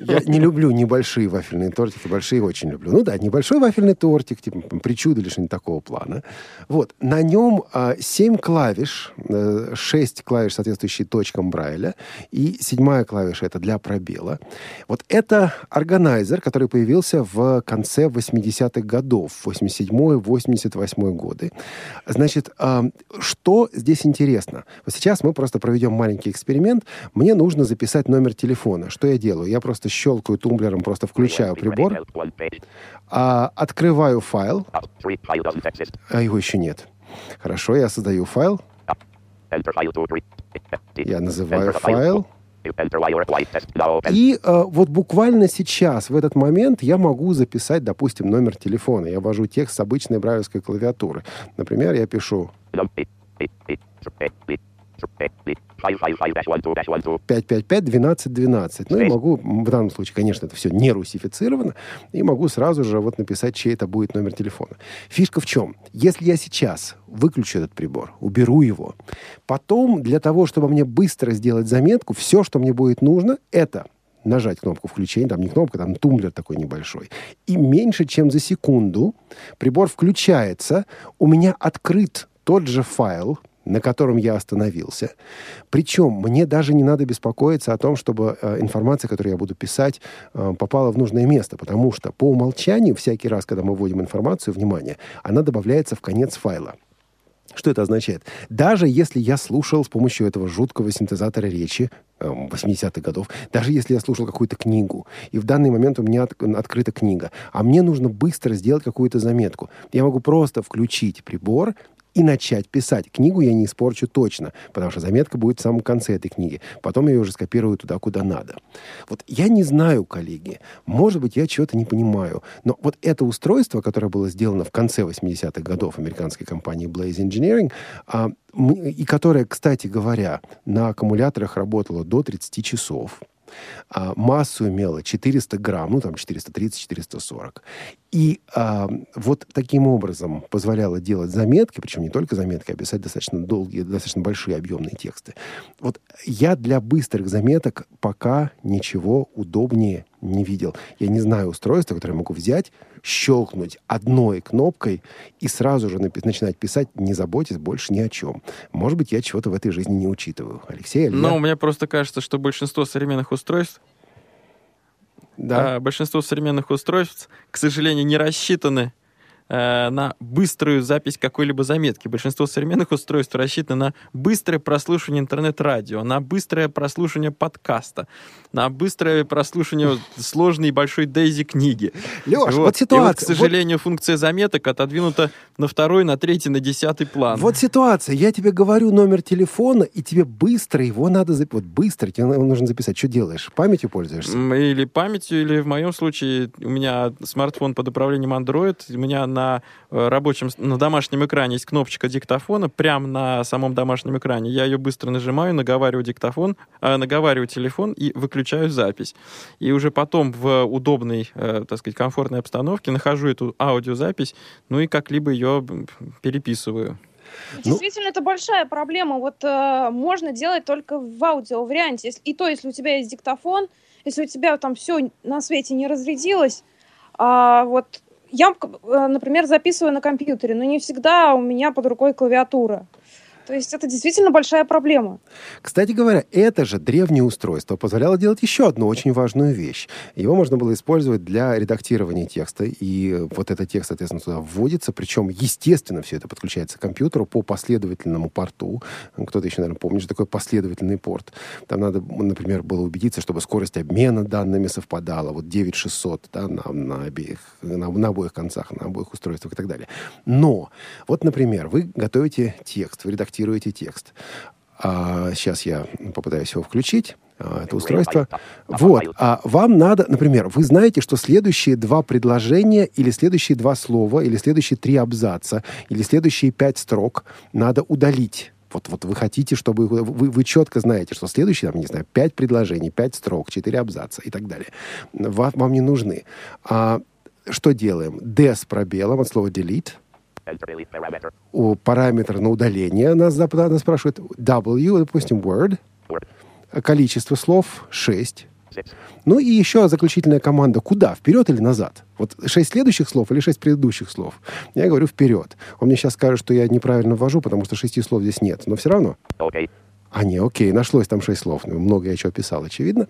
Я не люблю небольшие вафельные тортики, большие очень люблю. Ну да, небольшой вафельный тортик, типа причуды или что-нибудь такого плана. Вот. На нем а, 7 клавиш, а, 6 клавиш, соответствующие точкам Брайля, и седьмая клавиша это для пробела. Вот это органайзер, который появился в конце 80-х годов, 87-88 годы. Значит, а, что здесь интересно? Вот сейчас мы просто проведем маленький эксперимент. Мне нужно записать номер телефона. Что я делаю? Я просто щелкаю тумблером, просто включаю прибор. А, открываю файл. А его еще нет. Хорошо, я создаю файл. Я называю файл. И э, вот буквально сейчас, в этот момент, я могу записать, допустим, номер телефона. Я ввожу текст с обычной брайлевской клавиатуры. Например, я пишу 555-12-12. Ну и могу, в данном случае, конечно, это все не русифицировано, и могу сразу же вот написать, чей это будет номер телефона. Фишка в чем? Если я сейчас выключу этот прибор, уберу его, потом для того, чтобы мне быстро сделать заметку, все, что мне будет нужно, это нажать кнопку включения, там не кнопка, там тумблер такой небольшой. И меньше, чем за секунду прибор включается, у меня открыт тот же файл, на котором я остановился. Причем мне даже не надо беспокоиться о том, чтобы э, информация, которую я буду писать, э, попала в нужное место, потому что по умолчанию всякий раз, когда мы вводим информацию, внимание, она добавляется в конец файла. Что это означает? Даже если я слушал с помощью этого жуткого синтезатора речи 80-х годов, даже если я слушал какую-то книгу, и в данный момент у меня от, открыта книга, а мне нужно быстро сделать какую-то заметку, я могу просто включить прибор и начать писать. Книгу я не испорчу точно, потому что заметка будет в самом конце этой книги. Потом я ее уже скопирую туда, куда надо. Вот я не знаю, коллеги, может быть, я чего-то не понимаю, но вот это устройство, которое было сделано в конце 80-х годов американской компании Blaze Engineering, а, и которое, кстати говоря, на аккумуляторах работало до 30 часов, а, массу имела 400 грамм, ну там 430-440. И а, вот таким образом позволяло делать заметки, причем не только заметки, а писать достаточно долгие, достаточно большие объемные тексты. Вот я для быстрых заметок пока ничего удобнее не видел. Я не знаю устройства, которое я могу взять, щелкнуть одной кнопкой и сразу же начинать писать, не заботясь больше ни о чем. Может быть, я чего-то в этой жизни не учитываю. Алексей, или Но я? мне просто кажется, что большинство современных устройств, Да. а, большинство современных устройств, к сожалению, не рассчитаны на быструю запись какой-либо заметки. Большинство современных устройств рассчитано на быстрое прослушивание интернет-радио, на быстрое прослушивание подкаста, на быстрое прослушивание сложной и большой Дейзи книги. Леш, вот, И вот, ситуация. к сожалению, функция заметок отодвинута на второй, на третий, на десятый план. Вот, вот ситуация. Я тебе говорю номер телефона, и тебе быстро его надо записать. Вот быстро тебе его нужно записать. Что делаешь? Памятью пользуешься? Или памятью, или в моем случае у меня смартфон под управлением Android, у меня на э, рабочем, на домашнем экране есть кнопочка диктофона, прямо на самом домашнем экране. Я ее быстро нажимаю, наговариваю диктофон, э, наговариваю телефон и выключаю запись. И уже потом в удобной, э, так сказать, комфортной обстановке нахожу эту аудиозапись, ну и как-либо ее переписываю. Ну- Действительно, это большая проблема. Вот э, можно делать только в аудиоварианте. Если- И то, если у тебя есть диктофон, если у тебя там все на свете не разрядилось, а, вот я, э, например, записываю на компьютере, но не всегда у меня под рукой клавиатура. То есть это действительно большая проблема. Кстати говоря, это же древнее устройство позволяло делать еще одну очень важную вещь. Его можно было использовать для редактирования текста, и вот этот текст, соответственно, туда вводится, причем, естественно, все это подключается к компьютеру по последовательному порту. Кто-то еще, наверное, помнит, что такое последовательный порт. Там надо, например, было убедиться, чтобы скорость обмена данными совпадала. Вот 9600 да, на, на, обеих, на, на обоих концах, на обоих устройствах и так далее. Но, вот, например, вы готовите текст, вы редактируете текст. А, сейчас я попытаюсь его включить. а, это устройство. Вот. А вам надо, например, вы знаете, что следующие два предложения или следующие два слова, или следующие три абзаца, или следующие пять строк надо удалить. Вот, вот вы хотите, чтобы вы, вы, вы четко знаете, что следующие, там, не знаю, пять предложений, пять строк, четыре абзаца и так далее. Вам, вам не нужны. А, что делаем? D с пробелом от слова delete. У параметр на удаление нас, нас спрашивает W, допустим, word. Количество слов 6. Ну и еще заключительная команда. Куда? Вперед или назад? Вот шесть следующих слов или шесть предыдущих слов? Я говорю вперед. Он мне сейчас скажет, что я неправильно ввожу, потому что шести слов здесь нет. Но все равно. А, не, окей, нашлось там шесть слов. Ну, Много я чего писал, очевидно.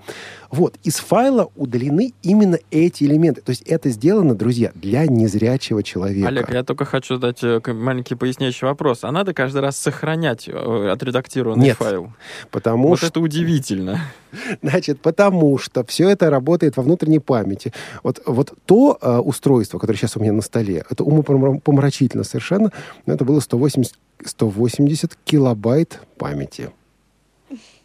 Вот, из файла удалены именно эти элементы. То есть это сделано, друзья, для незрячего человека. Олег, я только хочу задать э, маленький поясняющий вопрос. А надо каждый раз сохранять э, отредактированный Нет. файл? Потому вот что это удивительно. Значит, потому что все это работает во внутренней памяти. Вот, вот то э, устройство, которое сейчас у меня на столе, это умопомрачительно совершенно, но это было 180, 180 килобайт памяти.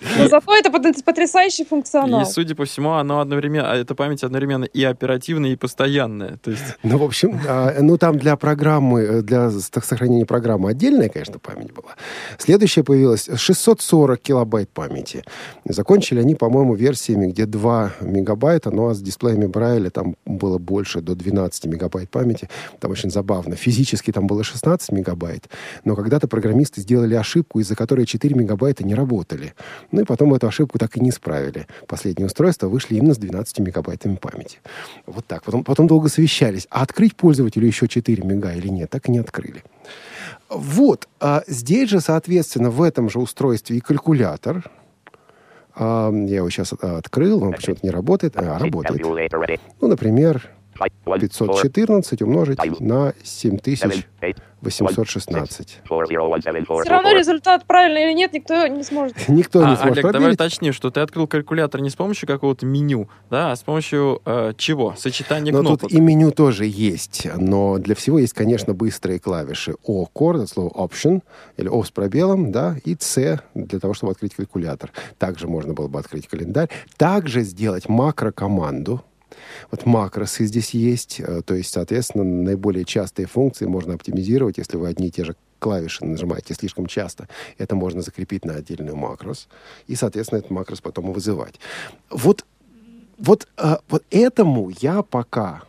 Но зато это пот- потрясающий функционал. И, судя по всему, оно одновременно, а эта память одновременно и оперативная, и постоянная. То есть Ну, в общем, а, ну там для программы, э, для сохранения программы отдельная, конечно, память была. Следующая появилась 640 килобайт памяти. Закончили они, по-моему, версиями, где 2 мегабайта, ну а с дисплеями Брайля там было больше, до 12 мегабайт памяти. Там очень забавно. Физически там было 16 мегабайт, но когда-то программисты сделали ошибку, из-за которой 4 мегабайта не работали. Ну и потом эту ошибку так и не исправили. Последние устройства вышли именно с 12 мегабайтами памяти. Вот так. Потом, потом долго совещались. А открыть пользователю еще 4 мега или нет? Так и не открыли. Вот. А здесь же, соответственно, в этом же устройстве и калькулятор. А, я его сейчас открыл, он почему-то не работает. А, работает. Ну, например, 514 умножить на 7816. Все равно результат правильный или нет, никто не сможет. Никто не А, сможет Олег, давай проверить. уточним, что ты открыл калькулятор не с помощью какого-то меню, да, а с помощью э, чего? Сочетания Но кнопок. тут и меню тоже есть. Но для всего есть, конечно, быстрые клавиши. O, core, от слова option, или O с пробелом, да, и C для того, чтобы открыть калькулятор. Также можно было бы открыть календарь. Также сделать макрокоманду. Вот макросы здесь есть, э, то есть, соответственно, наиболее частые функции можно оптимизировать, если вы одни и те же клавиши нажимаете слишком часто. Это можно закрепить на отдельную макрос. И, соответственно, этот макрос потом вызывать. Вот вот, а, вот этому я пока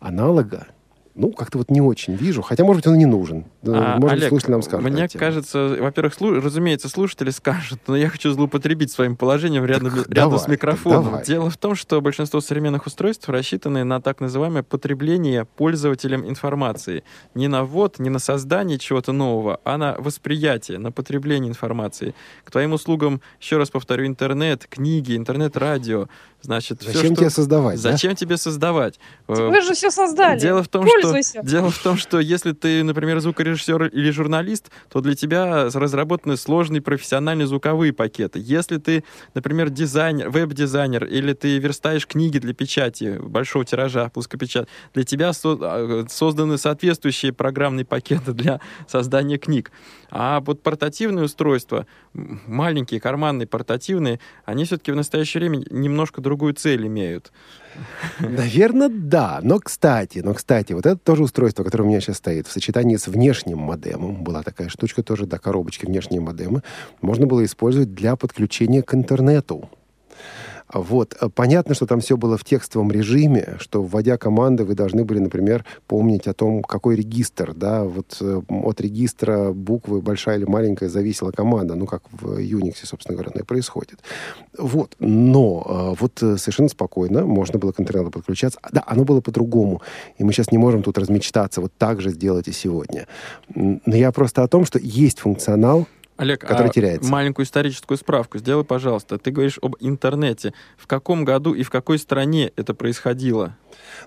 аналога, ну, как-то вот не очень вижу. Хотя, может быть, он и не нужен. А, может Олег, слушатель нам скажет. Мне кажется, во-первых, слу- разумеется, слушатели скажут, но я хочу злоупотребить своим положением рядом, Так рядом давай, с микрофоном. давай. Дело в том, что большинство современных устройств рассчитаны на так называемое потребление пользователем информации. Не на ввод, не на создание чего-то нового, а на восприятие, на потребление информации. К твоим услугам, еще раз повторю, интернет, книги, интернет-радио. Значит, Зачем что- тебе создавать, да? Зачем тебе создавать? Э, Вы же все создали. Дело в том, что, Пользуйся. дело в том, что если ты, например, звукорежиссер или журналист, то для тебя разработаны сложные профессиональные звуковые пакеты. Если ты, например, дизайнер, веб-дизайнер, или ты верстаешь книги для печати большого тиража, плоскопечать, для тебя со- а, созданы соответствующие программные пакеты для создания книг. А вот портативные устройства, маленькие, карманные, портативные, они все-таки в настоящее время немножко другую цель имеют. Наверное, да. Но, кстати, но, кстати, вот это тоже устройство, которое у меня сейчас стоит, в сочетании с внешним модемом, была такая штучка тоже, да, коробочки внешние модемы, можно было использовать для подключения к интернету. Вот. А Понятно, что там все было в текстовом режиме, что, вводя команды, вы должны были, например, помнить о том, какой регистр, да, вот э, от регистра буквы большая или маленькая зависела команда, ну, как в Unix, собственно говоря, оно и происходит. Вот. Но э, вот э, совершенно спокойно можно было к интернету подключаться. А, Да, оно было по-другому. И мы сейчас не можем тут размечтаться. Вот так же сделать и сегодня. Но я просто о том, что есть функционал, Олег, который а теряется. маленькую историческую справку сделай, пожалуйста. Ты говоришь об интернете. В каком году и в какой стране это происходило?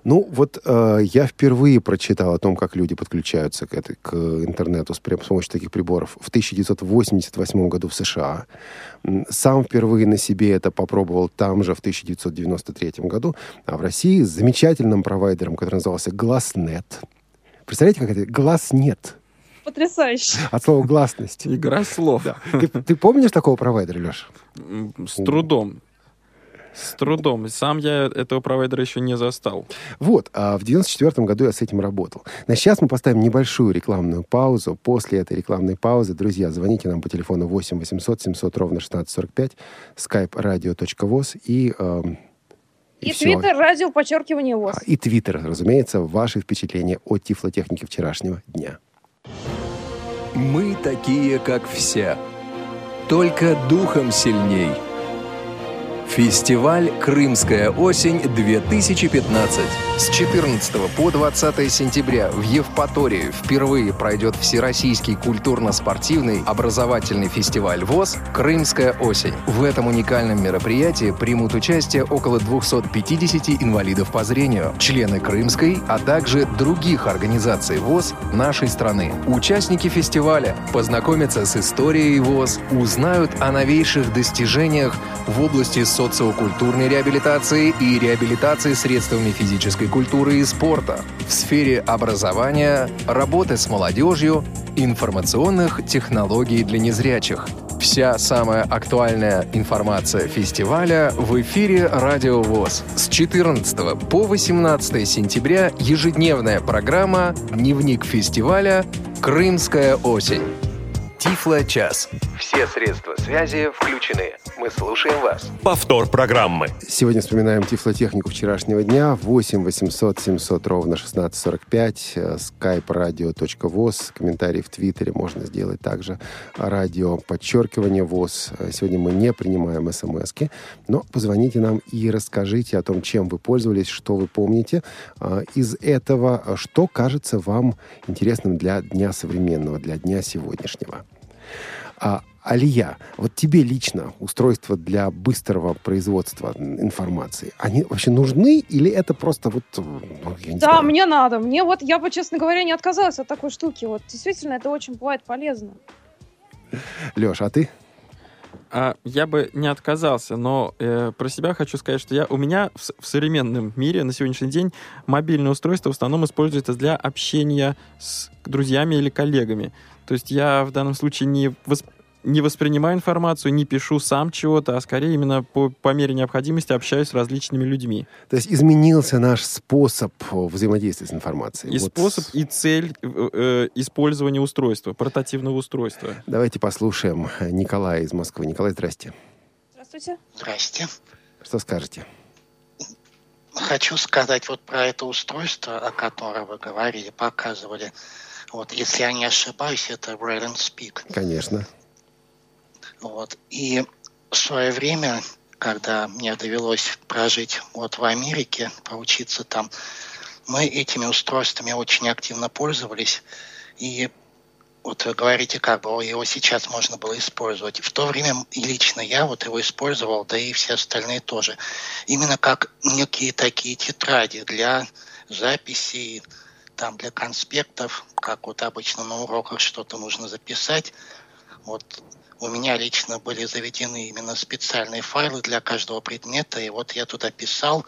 Ну, вот э, я впервые прочитал о том, как люди подключаются к, этой, к интернету с, при- с помощью таких приборов в 1988 году в США. Сам впервые на себе это попробовал там же в 1993 году. А в России с замечательным провайдером, который назывался Гласнет. Представляете, как это? Гласнет. Потрясающе. От слова гласность. Игра слов. Да. Ты, ты помнишь такого провайдера, Леша? М, С трудом. С трудом. Сам я этого провайдера еще не застал. Вот, а в 94 году я с этим работал. На сейчас мы поставим небольшую рекламную паузу. После этой рекламной паузы, друзья, звоните нам по телефону 8 800 700 ровно 1645, skype radio.voz и... эм, И всё. твиттер, радио, подчеркивание ВОЗ. И твиттер, разумеется, ваши впечатления о тифлотехнике вчерашнего дня. Мы такие, как все. Только духом сильней. Фестиваль «Крымская осень-2015». С 14 по 20 сентября в Евпатории впервые пройдет Всероссийский культурно-спортивный образовательный фестиваль ВОЗ «Крымская осень». В этом уникальном мероприятии примут участие около 250 инвалидов по зрению, члены Крымской, а также других организаций ВОЗ нашей страны. Участники фестиваля познакомятся с историей ВОЗ, узнают о новейших достижениях в области социокультурной реабилитации и реабилитации средствами физической культуры и спорта, в сфере образования, работы с молодежью, информационных технологий для незрячих. Вся самая актуальная информация фестиваля в эфире Радио ВОЗ. С 14 по 18 сентября ежедневная программа «Дневник фестиваля. Крымская осень». Тифло час. Все средства связи включены. Мы слушаем вас. Повтор программы. Сегодня вспоминаем тифлотехнику вчерашнего дня. 8 800 700 ровно 1645. skype radio.voz. Комментарии в Твиттере можно сделать также. Радио подчеркивание ВОЗ. Сегодня мы не принимаем смс но позвоните нам и расскажите о том, чем вы пользовались, что вы помните. А, из этого, что кажется вам интересным для дня современного, для дня сегодняшнего. А, Алия, вот тебе лично устройства для быстрого производства информации, они вообще нужны или это просто вот... Ну, я не Да, знаю. мне надо. Мне вот, я бы, честно говоря, не отказалась от такой штуки. Вот действительно, это очень бывает полезно. Леш, а ты? А, я бы не отказался, но э, про себя хочу сказать, что я, у меня в, в современном мире на сегодняшний день мобильное устройство в основном используется для общения с друзьями или коллегами. То есть я в данном случае не, вос- не воспринимаю информацию, не пишу сам чего-то, а скорее именно по, по мере необходимости общаюсь с различными людьми. То есть изменился наш способ взаимодействия с информацией. И Вот способ, и цель э, э, использования устройства, портативного устройства. Давайте послушаем Николая из Москвы. Николай, здрасте. Здравствуйте. Здрасте. Что скажете? Хочу сказать вот про это устройство, о котором вы говорили, показывали. Вот, если я не ошибаюсь, это and Speak. Конечно. Вот. И в свое время, когда мне довелось прожить вот в Америке, поучиться там, мы этими устройствами очень активно пользовались. И вот вы говорите, как бы его сейчас можно было использовать. В то время и лично я вот его использовал, да и все остальные тоже. Именно как некие такие тетради для записей, там для конспектов, как вот обычно на уроках что-то нужно записать. Вот у меня лично были заведены именно специальные файлы для каждого предмета, и вот я туда писал,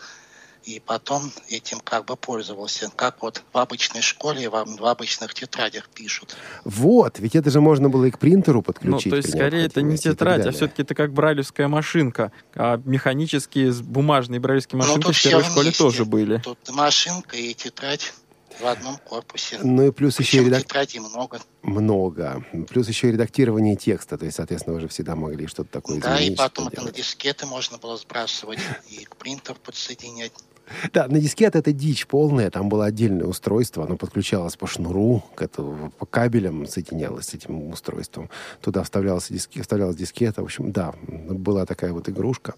и потом этим как бы пользовался. Как вот в обычной школе, в, в обычных тетрадях пишут. Вот, ведь это же можно было и к принтеру Ну, подключить. то есть, скорее, это не тетрадь, а все-таки это как брайлевская машинка. А механические, бумажные брайлевские Ну, машинки тут в первой школе вместе. тоже были. Тут машинка и тетрадь в одном корпусе. Ну и плюс еще и редак- тетрадей много. много. Плюс еще и редактирование текста. То есть, соответственно, вы же всегда могли что-то такое Да, и изменить, потом что это на дискеты можно было сбрасывать и к принтеру подсоединять. Да, на дискет это дичь полная. Там было отдельное устройство. Оно подключалось по шнуру, к этому, по кабелям соединялось с этим устройством. Туда вставлялась, диски, вставлялась дискета. В общем, да, была такая вот игрушка.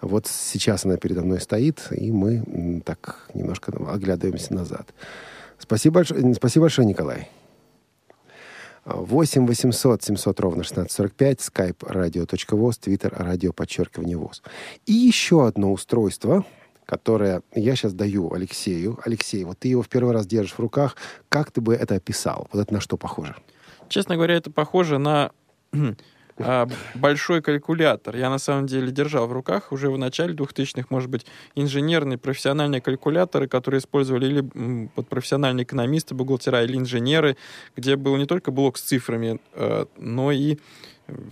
Вот сейчас она передо мной стоит, и мы так немножко оглядываемся назад. Спасибо большое, спасибо большое Николай. 8 800 700 ровно 1645, skype radio.voz, твиттер радио подчеркивание ВОЗ. И еще одно устройство, которое я сейчас даю Алексею. Алексей, вот ты его в первый раз держишь в руках. Как ты бы это описал? Вот это на что похоже? Честно говоря, это похоже на большой калькулятор. Я на самом деле держал в руках уже в начале 2000-х, может быть, инженерные профессиональные калькуляторы, которые использовали или под профессиональные экономисты, бухгалтера или инженеры, где был не только блок с цифрами, э, но и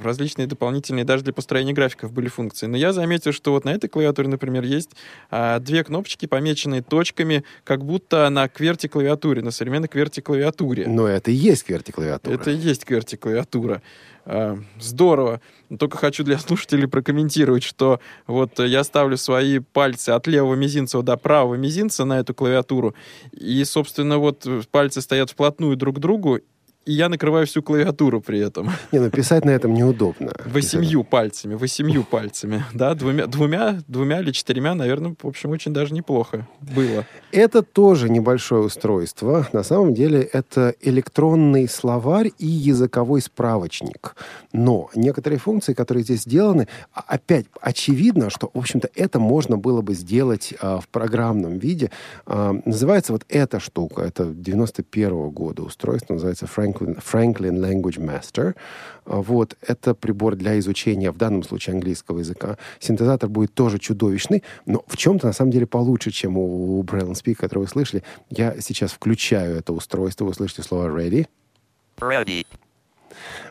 различные дополнительные, даже для построения графиков были функции. Но я заметил, что вот на этой клавиатуре, например, есть а, две кнопочки, помеченные точками, как будто на кверти клавиатуре, на современной кверти клавиатуре. Но это и есть кверти клавиатура. Это и есть QWERTY клавиатура. А, Здорово. Только хочу для слушателей прокомментировать, что вот я ставлю свои пальцы от левого мизинца до правого мизинца на эту клавиатуру, и, собственно, вот пальцы стоят вплотную друг к другу, и я накрываю всю клавиатуру при этом. Не, ну писать на этом неудобно. Восемью пальцами, восемью пальцами, да, двумя, двумя, двумя или четырьмя, наверное, в общем, очень даже неплохо было. Это тоже небольшое устройство. На самом деле это электронный словарь и языковой справочник. Но некоторые функции, которые здесь сделаны, а- опять очевидно, что, в общем-то, это можно было бы сделать а, в программном виде. А, называется вот эта штука, это 91 года устройство, называется Franklin, Franklin Language Master. А, Вот, это прибор для изучения, в данном случае, английского языка. Синтезатор будет тоже чудовищный, но в чем-то, на самом деле, получше, чем у Braille Speak, который вы слышали. Я сейчас включаю это устройство, вы слышите слово ready.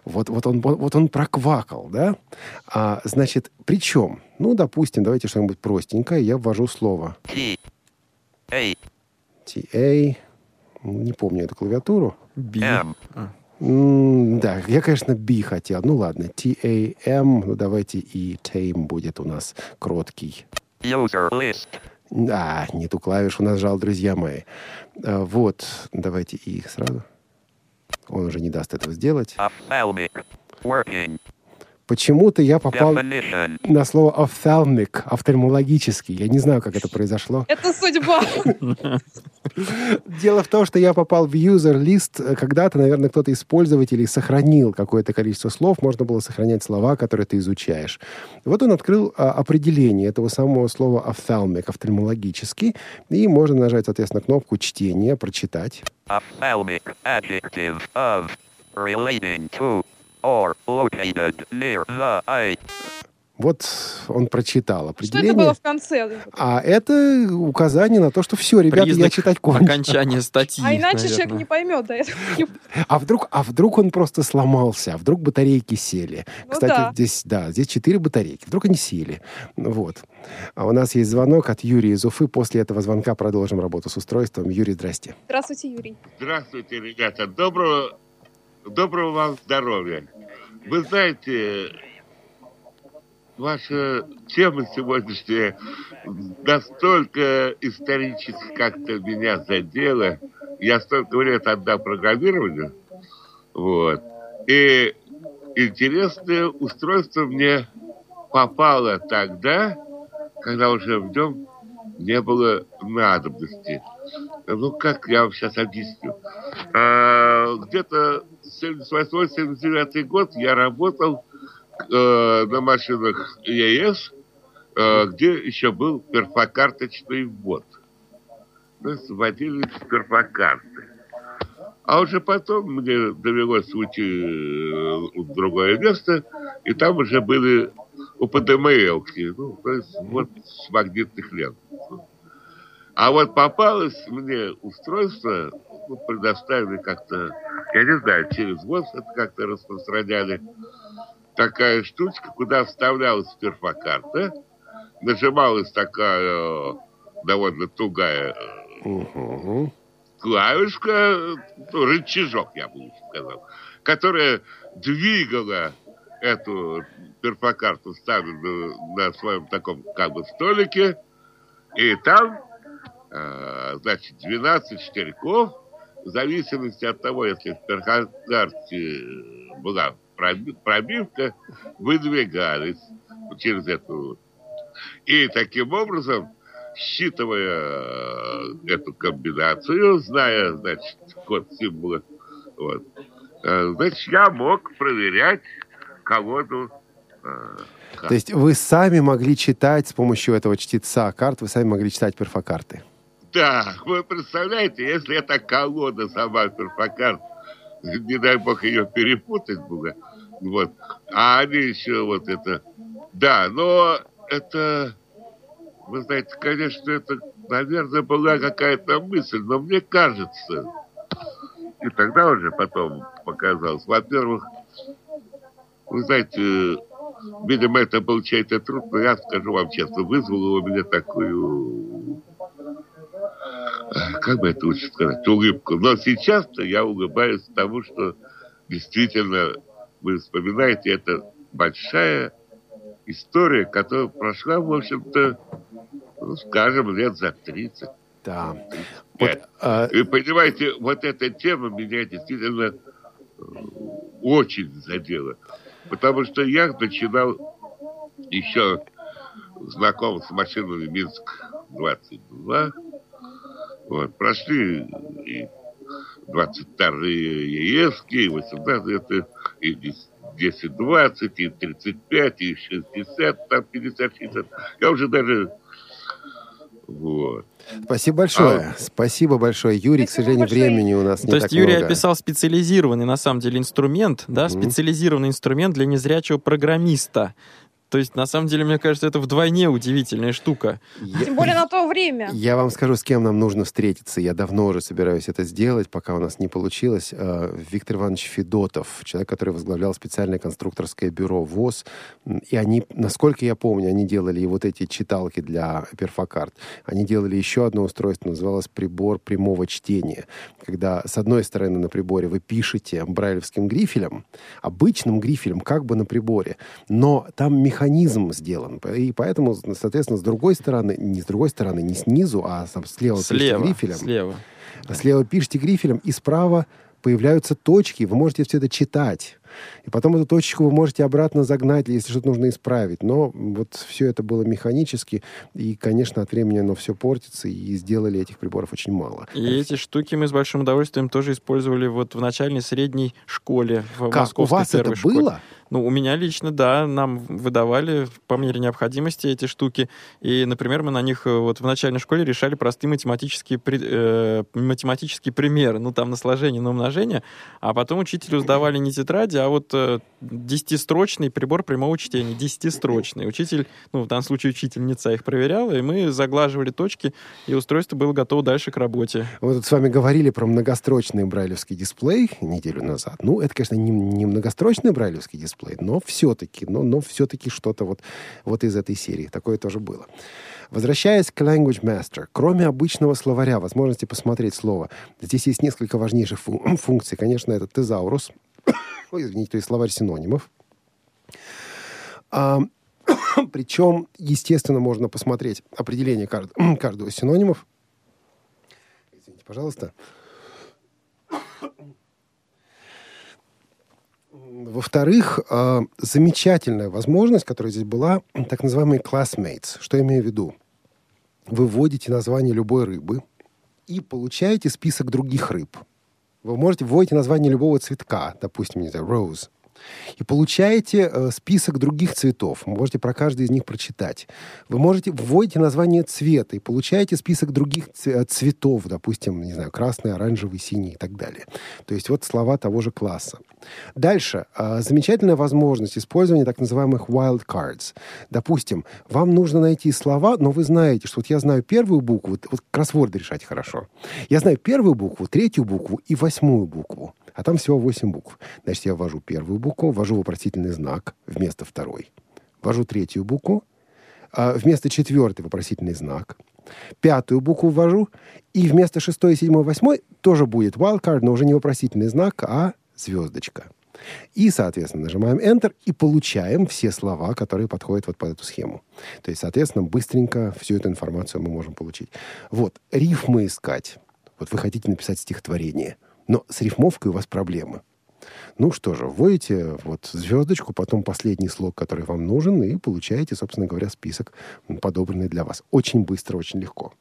Вот, вот, он, вот, он проквакал, да? А, значит, причем, ну, допустим, давайте что-нибудь простенькое, я ввожу слово TA, не помню эту клавиатуру. Би. М. А, М, Да, я, конечно, B хотел. Ну ладно, T-A-M, ну давайте и tame будет у нас кроткий. User list. А, не ту клавишу нажал, друзья мои. А, Вот, давайте и сразу. Он уже не даст этого сделать. Ophthalmic. Working. Почему-то я попал Definition. на слово офтальмик, офтальмологический. Я не знаю, как это произошло. Это судьба. Дело в том, что я попал в user list. э, Когда-то, наверное, кто-то из пользователей сохранил какое-то количество слов. Можно было сохранять слова, которые ты изучаешь. Вот он открыл а, определение этого самого слова офтальмик, офтальмологический. И можно нажать, соответственно, кнопку чтения, прочитать. Ophthalmic. Adjective of. Relating to. Or located near the eye. Вот он прочитал Что определение. это было в конце? А это указание на то, что все, ребята, я Признак читать кончил. окончания статьи. А иначе человек наверное. не поймет до этого. А вдруг, а вдруг он просто сломался, а вдруг батарейки сели. Ну Кстати, да. здесь, да, здесь четыре батарейки. Вдруг они сели. Вот. А у нас есть звонок от Юрия из Уфы. После этого звонка продолжим работу с устройством. Юрий, здрасте. Здравствуйте, Юрий. Здравствуйте, ребята. Доброго, доброго вам здоровья. Вы знаете, ваша тема сегодняшняя настолько исторически как-то меня задела. Я столько лет отдал программированию. Вот. И интересное устройство мне попало тогда, когда уже в нем не было надобности. Ну, как я вам сейчас объясню. А, Где-то 78-79 год я работал э, на машинах ЕС, э, где еще был перфокарточный ввод. То есть вводили перфокарты. А уже потом мне довелось уйти э, в другое место, и там уже были УПДМЛ, ну, то есть вот с магнитных лент. А вот попалось мне устройство, ну, предоставили как-то, я не знаю, через ВОЗ это как-то распространяли, такая штучка, куда вставлялась перфокарта, нажималась такая э, довольно тугая Мгм. клавишка, ну, рычажок, я бы лучше сказал, которая двигала эту перфокарту, ставила на своем таком как бы столике, и там, э, значит, 12 штырьков, в зависимости от того, если в перфокарте была проби- пробивка, выдвигались через эту. И таким образом, считывая э, эту комбинацию, зная, значит, код символа, вот, э, значит, я мог проверять э, карт. То есть вы сами могли читать с помощью этого чтеца карт, вы сами могли читать перфокарты. Да, вы представляете, если эта колода сама перфокарт, не дай бог ее перепутать было, вот, а они еще вот это, да, но это, вы знаете, конечно, это, наверное, была какая-то мысль, но мне кажется, и тогда уже потом показалось, во-первых, вы знаете, видимо, это был чей-то труд, но я скажу вам честно, вызвало у меня такую как бы это лучше сказать, улыбку. Но сейчас-то я улыбаюсь тому, что действительно, вы вспоминаете, это большая история, которая прошла, в общем-то, ну, скажем, лет за 30. Да. Вот, а, И понимаете, вот эта тема меня действительно э, очень задела. Потому что я начинал еще знаком с машинами Минск-22. Вот, прошли и 22-е ЕСки, и 18 это и 10-20, и 35, и 60, там 50-60. Я уже даже... Вот. Спасибо большое. Спасибо большое, Юрий. К сожалению, большое. времени у нас не То есть так Юрий много. описал специализированный, на самом деле, инструмент, да, специализированный инструмент для незрячего программиста. То есть, на самом деле, мне кажется, это вдвойне удивительная штука. Тем более на то время. Я вам скажу, с кем нам нужно встретиться. Я давно уже собираюсь это сделать, пока у нас не получилось. Э, Виктор Иванович Федотов, человек, который возглавлял специальное конструкторское бюро ВОЗ. И они, насколько я помню, они делали и вот эти читалки для перфокарт. Они делали еще одно устройство, называлось прибор прямого чтения. Когда с одной стороны на приборе вы пишете брайлевским грифелем, обычным грифелем, как бы на приборе, но там механизм сделан. И поэтому, соответственно, с другой стороны, не с другой стороны, не снизу, а там слева, Слева, грифелем. слева. Слева пишете грифелем, и справа появляются точки, вы можете все это читать. И потом эту точечку вы можете обратно загнать, если что-то нужно исправить. Но вот все это было механически, и, конечно, от времени оно все портится, и сделали этих приборов очень мало. И эти штуки мы с большим удовольствием тоже использовали вот в начальной средней школе в Как, у московской вас это школе. было? Ну, у меня лично, да, нам выдавали по мере необходимости эти штуки. И, например, мы на них э, вот в начальной школе решали простые математические, э, математические примеры. Ну, там на сложение, на умножение. А потом учителю сдавали не тетради, а вот э, десятистрочный прибор прямого чтения. Десятистрочный. Учитель, ну, в данном случае учительница их проверяла, и мы заглаживали точки, и устройство было готово дальше к работе. Мы тут с вами говорили про многострочный брайлевский дисплей неделю назад. Ну, это, конечно, не, не многострочный брайлевский дисплей, но все-таки, но, но все-таки что-то вот, вот из этой серии. Такое тоже было. Возвращаясь к Language Master, кроме обычного словаря, возможности посмотреть слово, здесь есть несколько важнейших фун- функций. Конечно, это тезаурус, извините, то есть словарь синонимов. А, причем, естественно, можно посмотреть определение кажд- каждого синонимов. Извините, пожалуйста. Во-вторых, э, замечательная возможность, которая здесь была, так называемые classmates. Что я имею в виду? Вы вводите название любой рыбы и получаете список других рыб. Вы можете вводить название любого цветка, допустим, не знаю, rose, и получаете э, список других цветов. Вы можете про каждый из них прочитать. Вы можете вводите название цвета и получаете список других э, цветов, допустим, не знаю, красный, оранжевый, синий и так далее. То есть вот слова того же класса. Дальше. э, замечательная возможность использования так называемых wild cards. Допустим, вам нужно найти слова, но вы знаете, что вот я знаю первую букву, вот кроссворды решать хорошо. Я знаю первую букву, третью букву и восьмую букву. А там всего восемь букв. Значит, я ввожу первую букву, ввожу вопросительный знак вместо второй. Ввожу третью букву, а вместо четвертой вопросительный знак. Пятую букву ввожу, и вместо шестой, седьмой, восьмой тоже будет wildcard, но уже не вопросительный знак, а звездочка. И, соответственно, нажимаем Enter и получаем все слова, которые подходят вот под эту схему. То есть, соответственно, быстренько всю эту информацию мы можем получить. Вот, рифмы искать. Вот вы хотите написать стихотворение, но с рифмовкой у вас проблемы. Ну что же, вводите вот звездочку, потом последний слог, который вам нужен, и получаете, собственно говоря, список, подобранный для вас. Очень быстро, очень легко.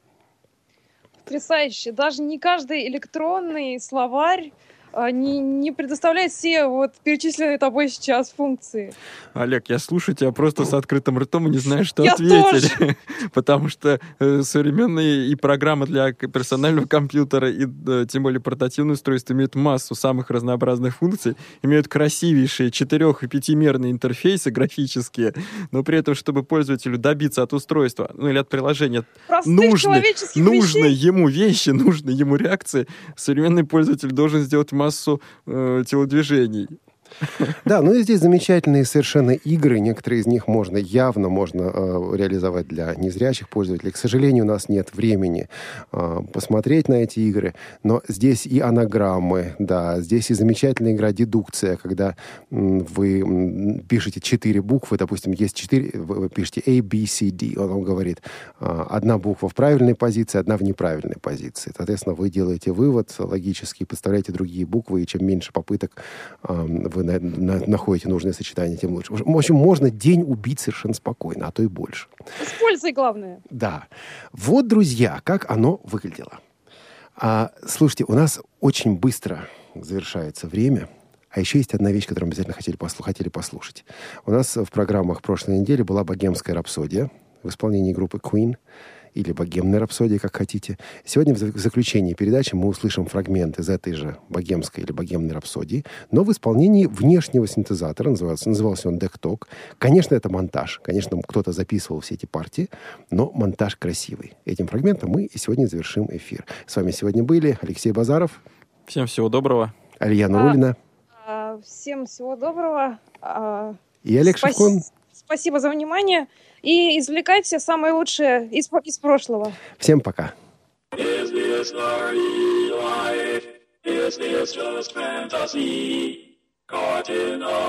Потрясающе. Даже не каждый электронный словарь не, не предоставляет все вот перечисленные тобой сейчас функции. Олег, я слушаю тебя просто с открытым ртом и не знаю, что Я ответить. Потому что э, современные и программы для персонального компьютера, и э, тем более портативные устройства имеют массу самых разнообразных функций, имеют красивейшие четырех- и пятимерные интерфейсы графические, но при этом, чтобы пользователю добиться от устройства, ну или от приложения Простых нужны, человеческих нужны вещей. ему вещи, нужны ему реакции, современный пользователь должен сделать массу э, телодвижений. Да, ну и здесь замечательные совершенно игры. Некоторые из них можно, явно можно э, реализовать для незрячих пользователей. К сожалению, у нас нет времени э, посмотреть на эти игры. Но здесь и анаграммы, да, здесь и замечательная игра дедукция, когда м, вы м, пишете четыре буквы, допустим, есть четыре, вы, вы пишете A, B, C, D. Он вам говорит, э, одна буква в правильной позиции, одна в неправильной позиции. Соответственно, вы делаете вывод логический, подставляете другие буквы, и чем меньше попыток э, вы на- на- находите нужное сочетание, тем лучше. В общем, можно день убить совершенно спокойно, а то и больше. С пользой, главное. Да. Вот, друзья, как оно выглядело. А, слушайте, у нас очень быстро завершается время. А еще есть одна вещь, которую мы обязательно хотели, послу- хотели послушать. У нас в программах прошлой недели была «Богемская рапсодия» в исполнении группы Queen. Или богемной рапсодии, как хотите. Сегодня в заключении передачи мы услышим фрагмент из этой же богемской или богемной рапсодии, но в исполнении внешнего синтезатора, назывался, назывался он Декток. Конечно, это монтаж. Конечно, кто-то записывал все эти партии, но монтаж красивый. Этим фрагментом мы и сегодня завершим эфир. С вами сегодня были Алексей Базаров. Всем всего доброго. Алия Нурулина. А, всем всего доброго. А, и Олег спас... Шевкун. Спасибо за внимание. И извлекайте самое лучшее из, из прошлого. Всем пока. Is this life? Is this just fantasy? Caught in a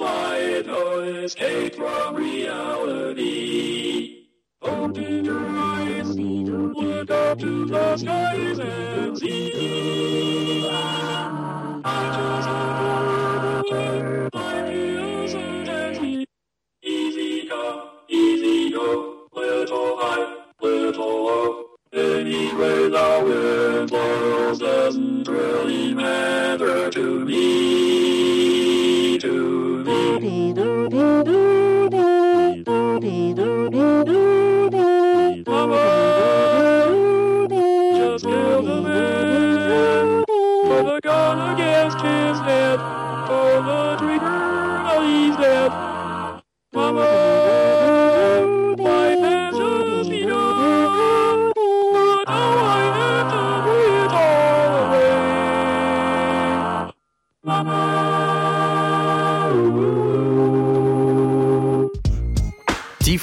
light, no escape from reality. Open your eyes, look up to the skies and see. Little low. Anyway, the wind blows doesn't really matter to me, to me. Mama,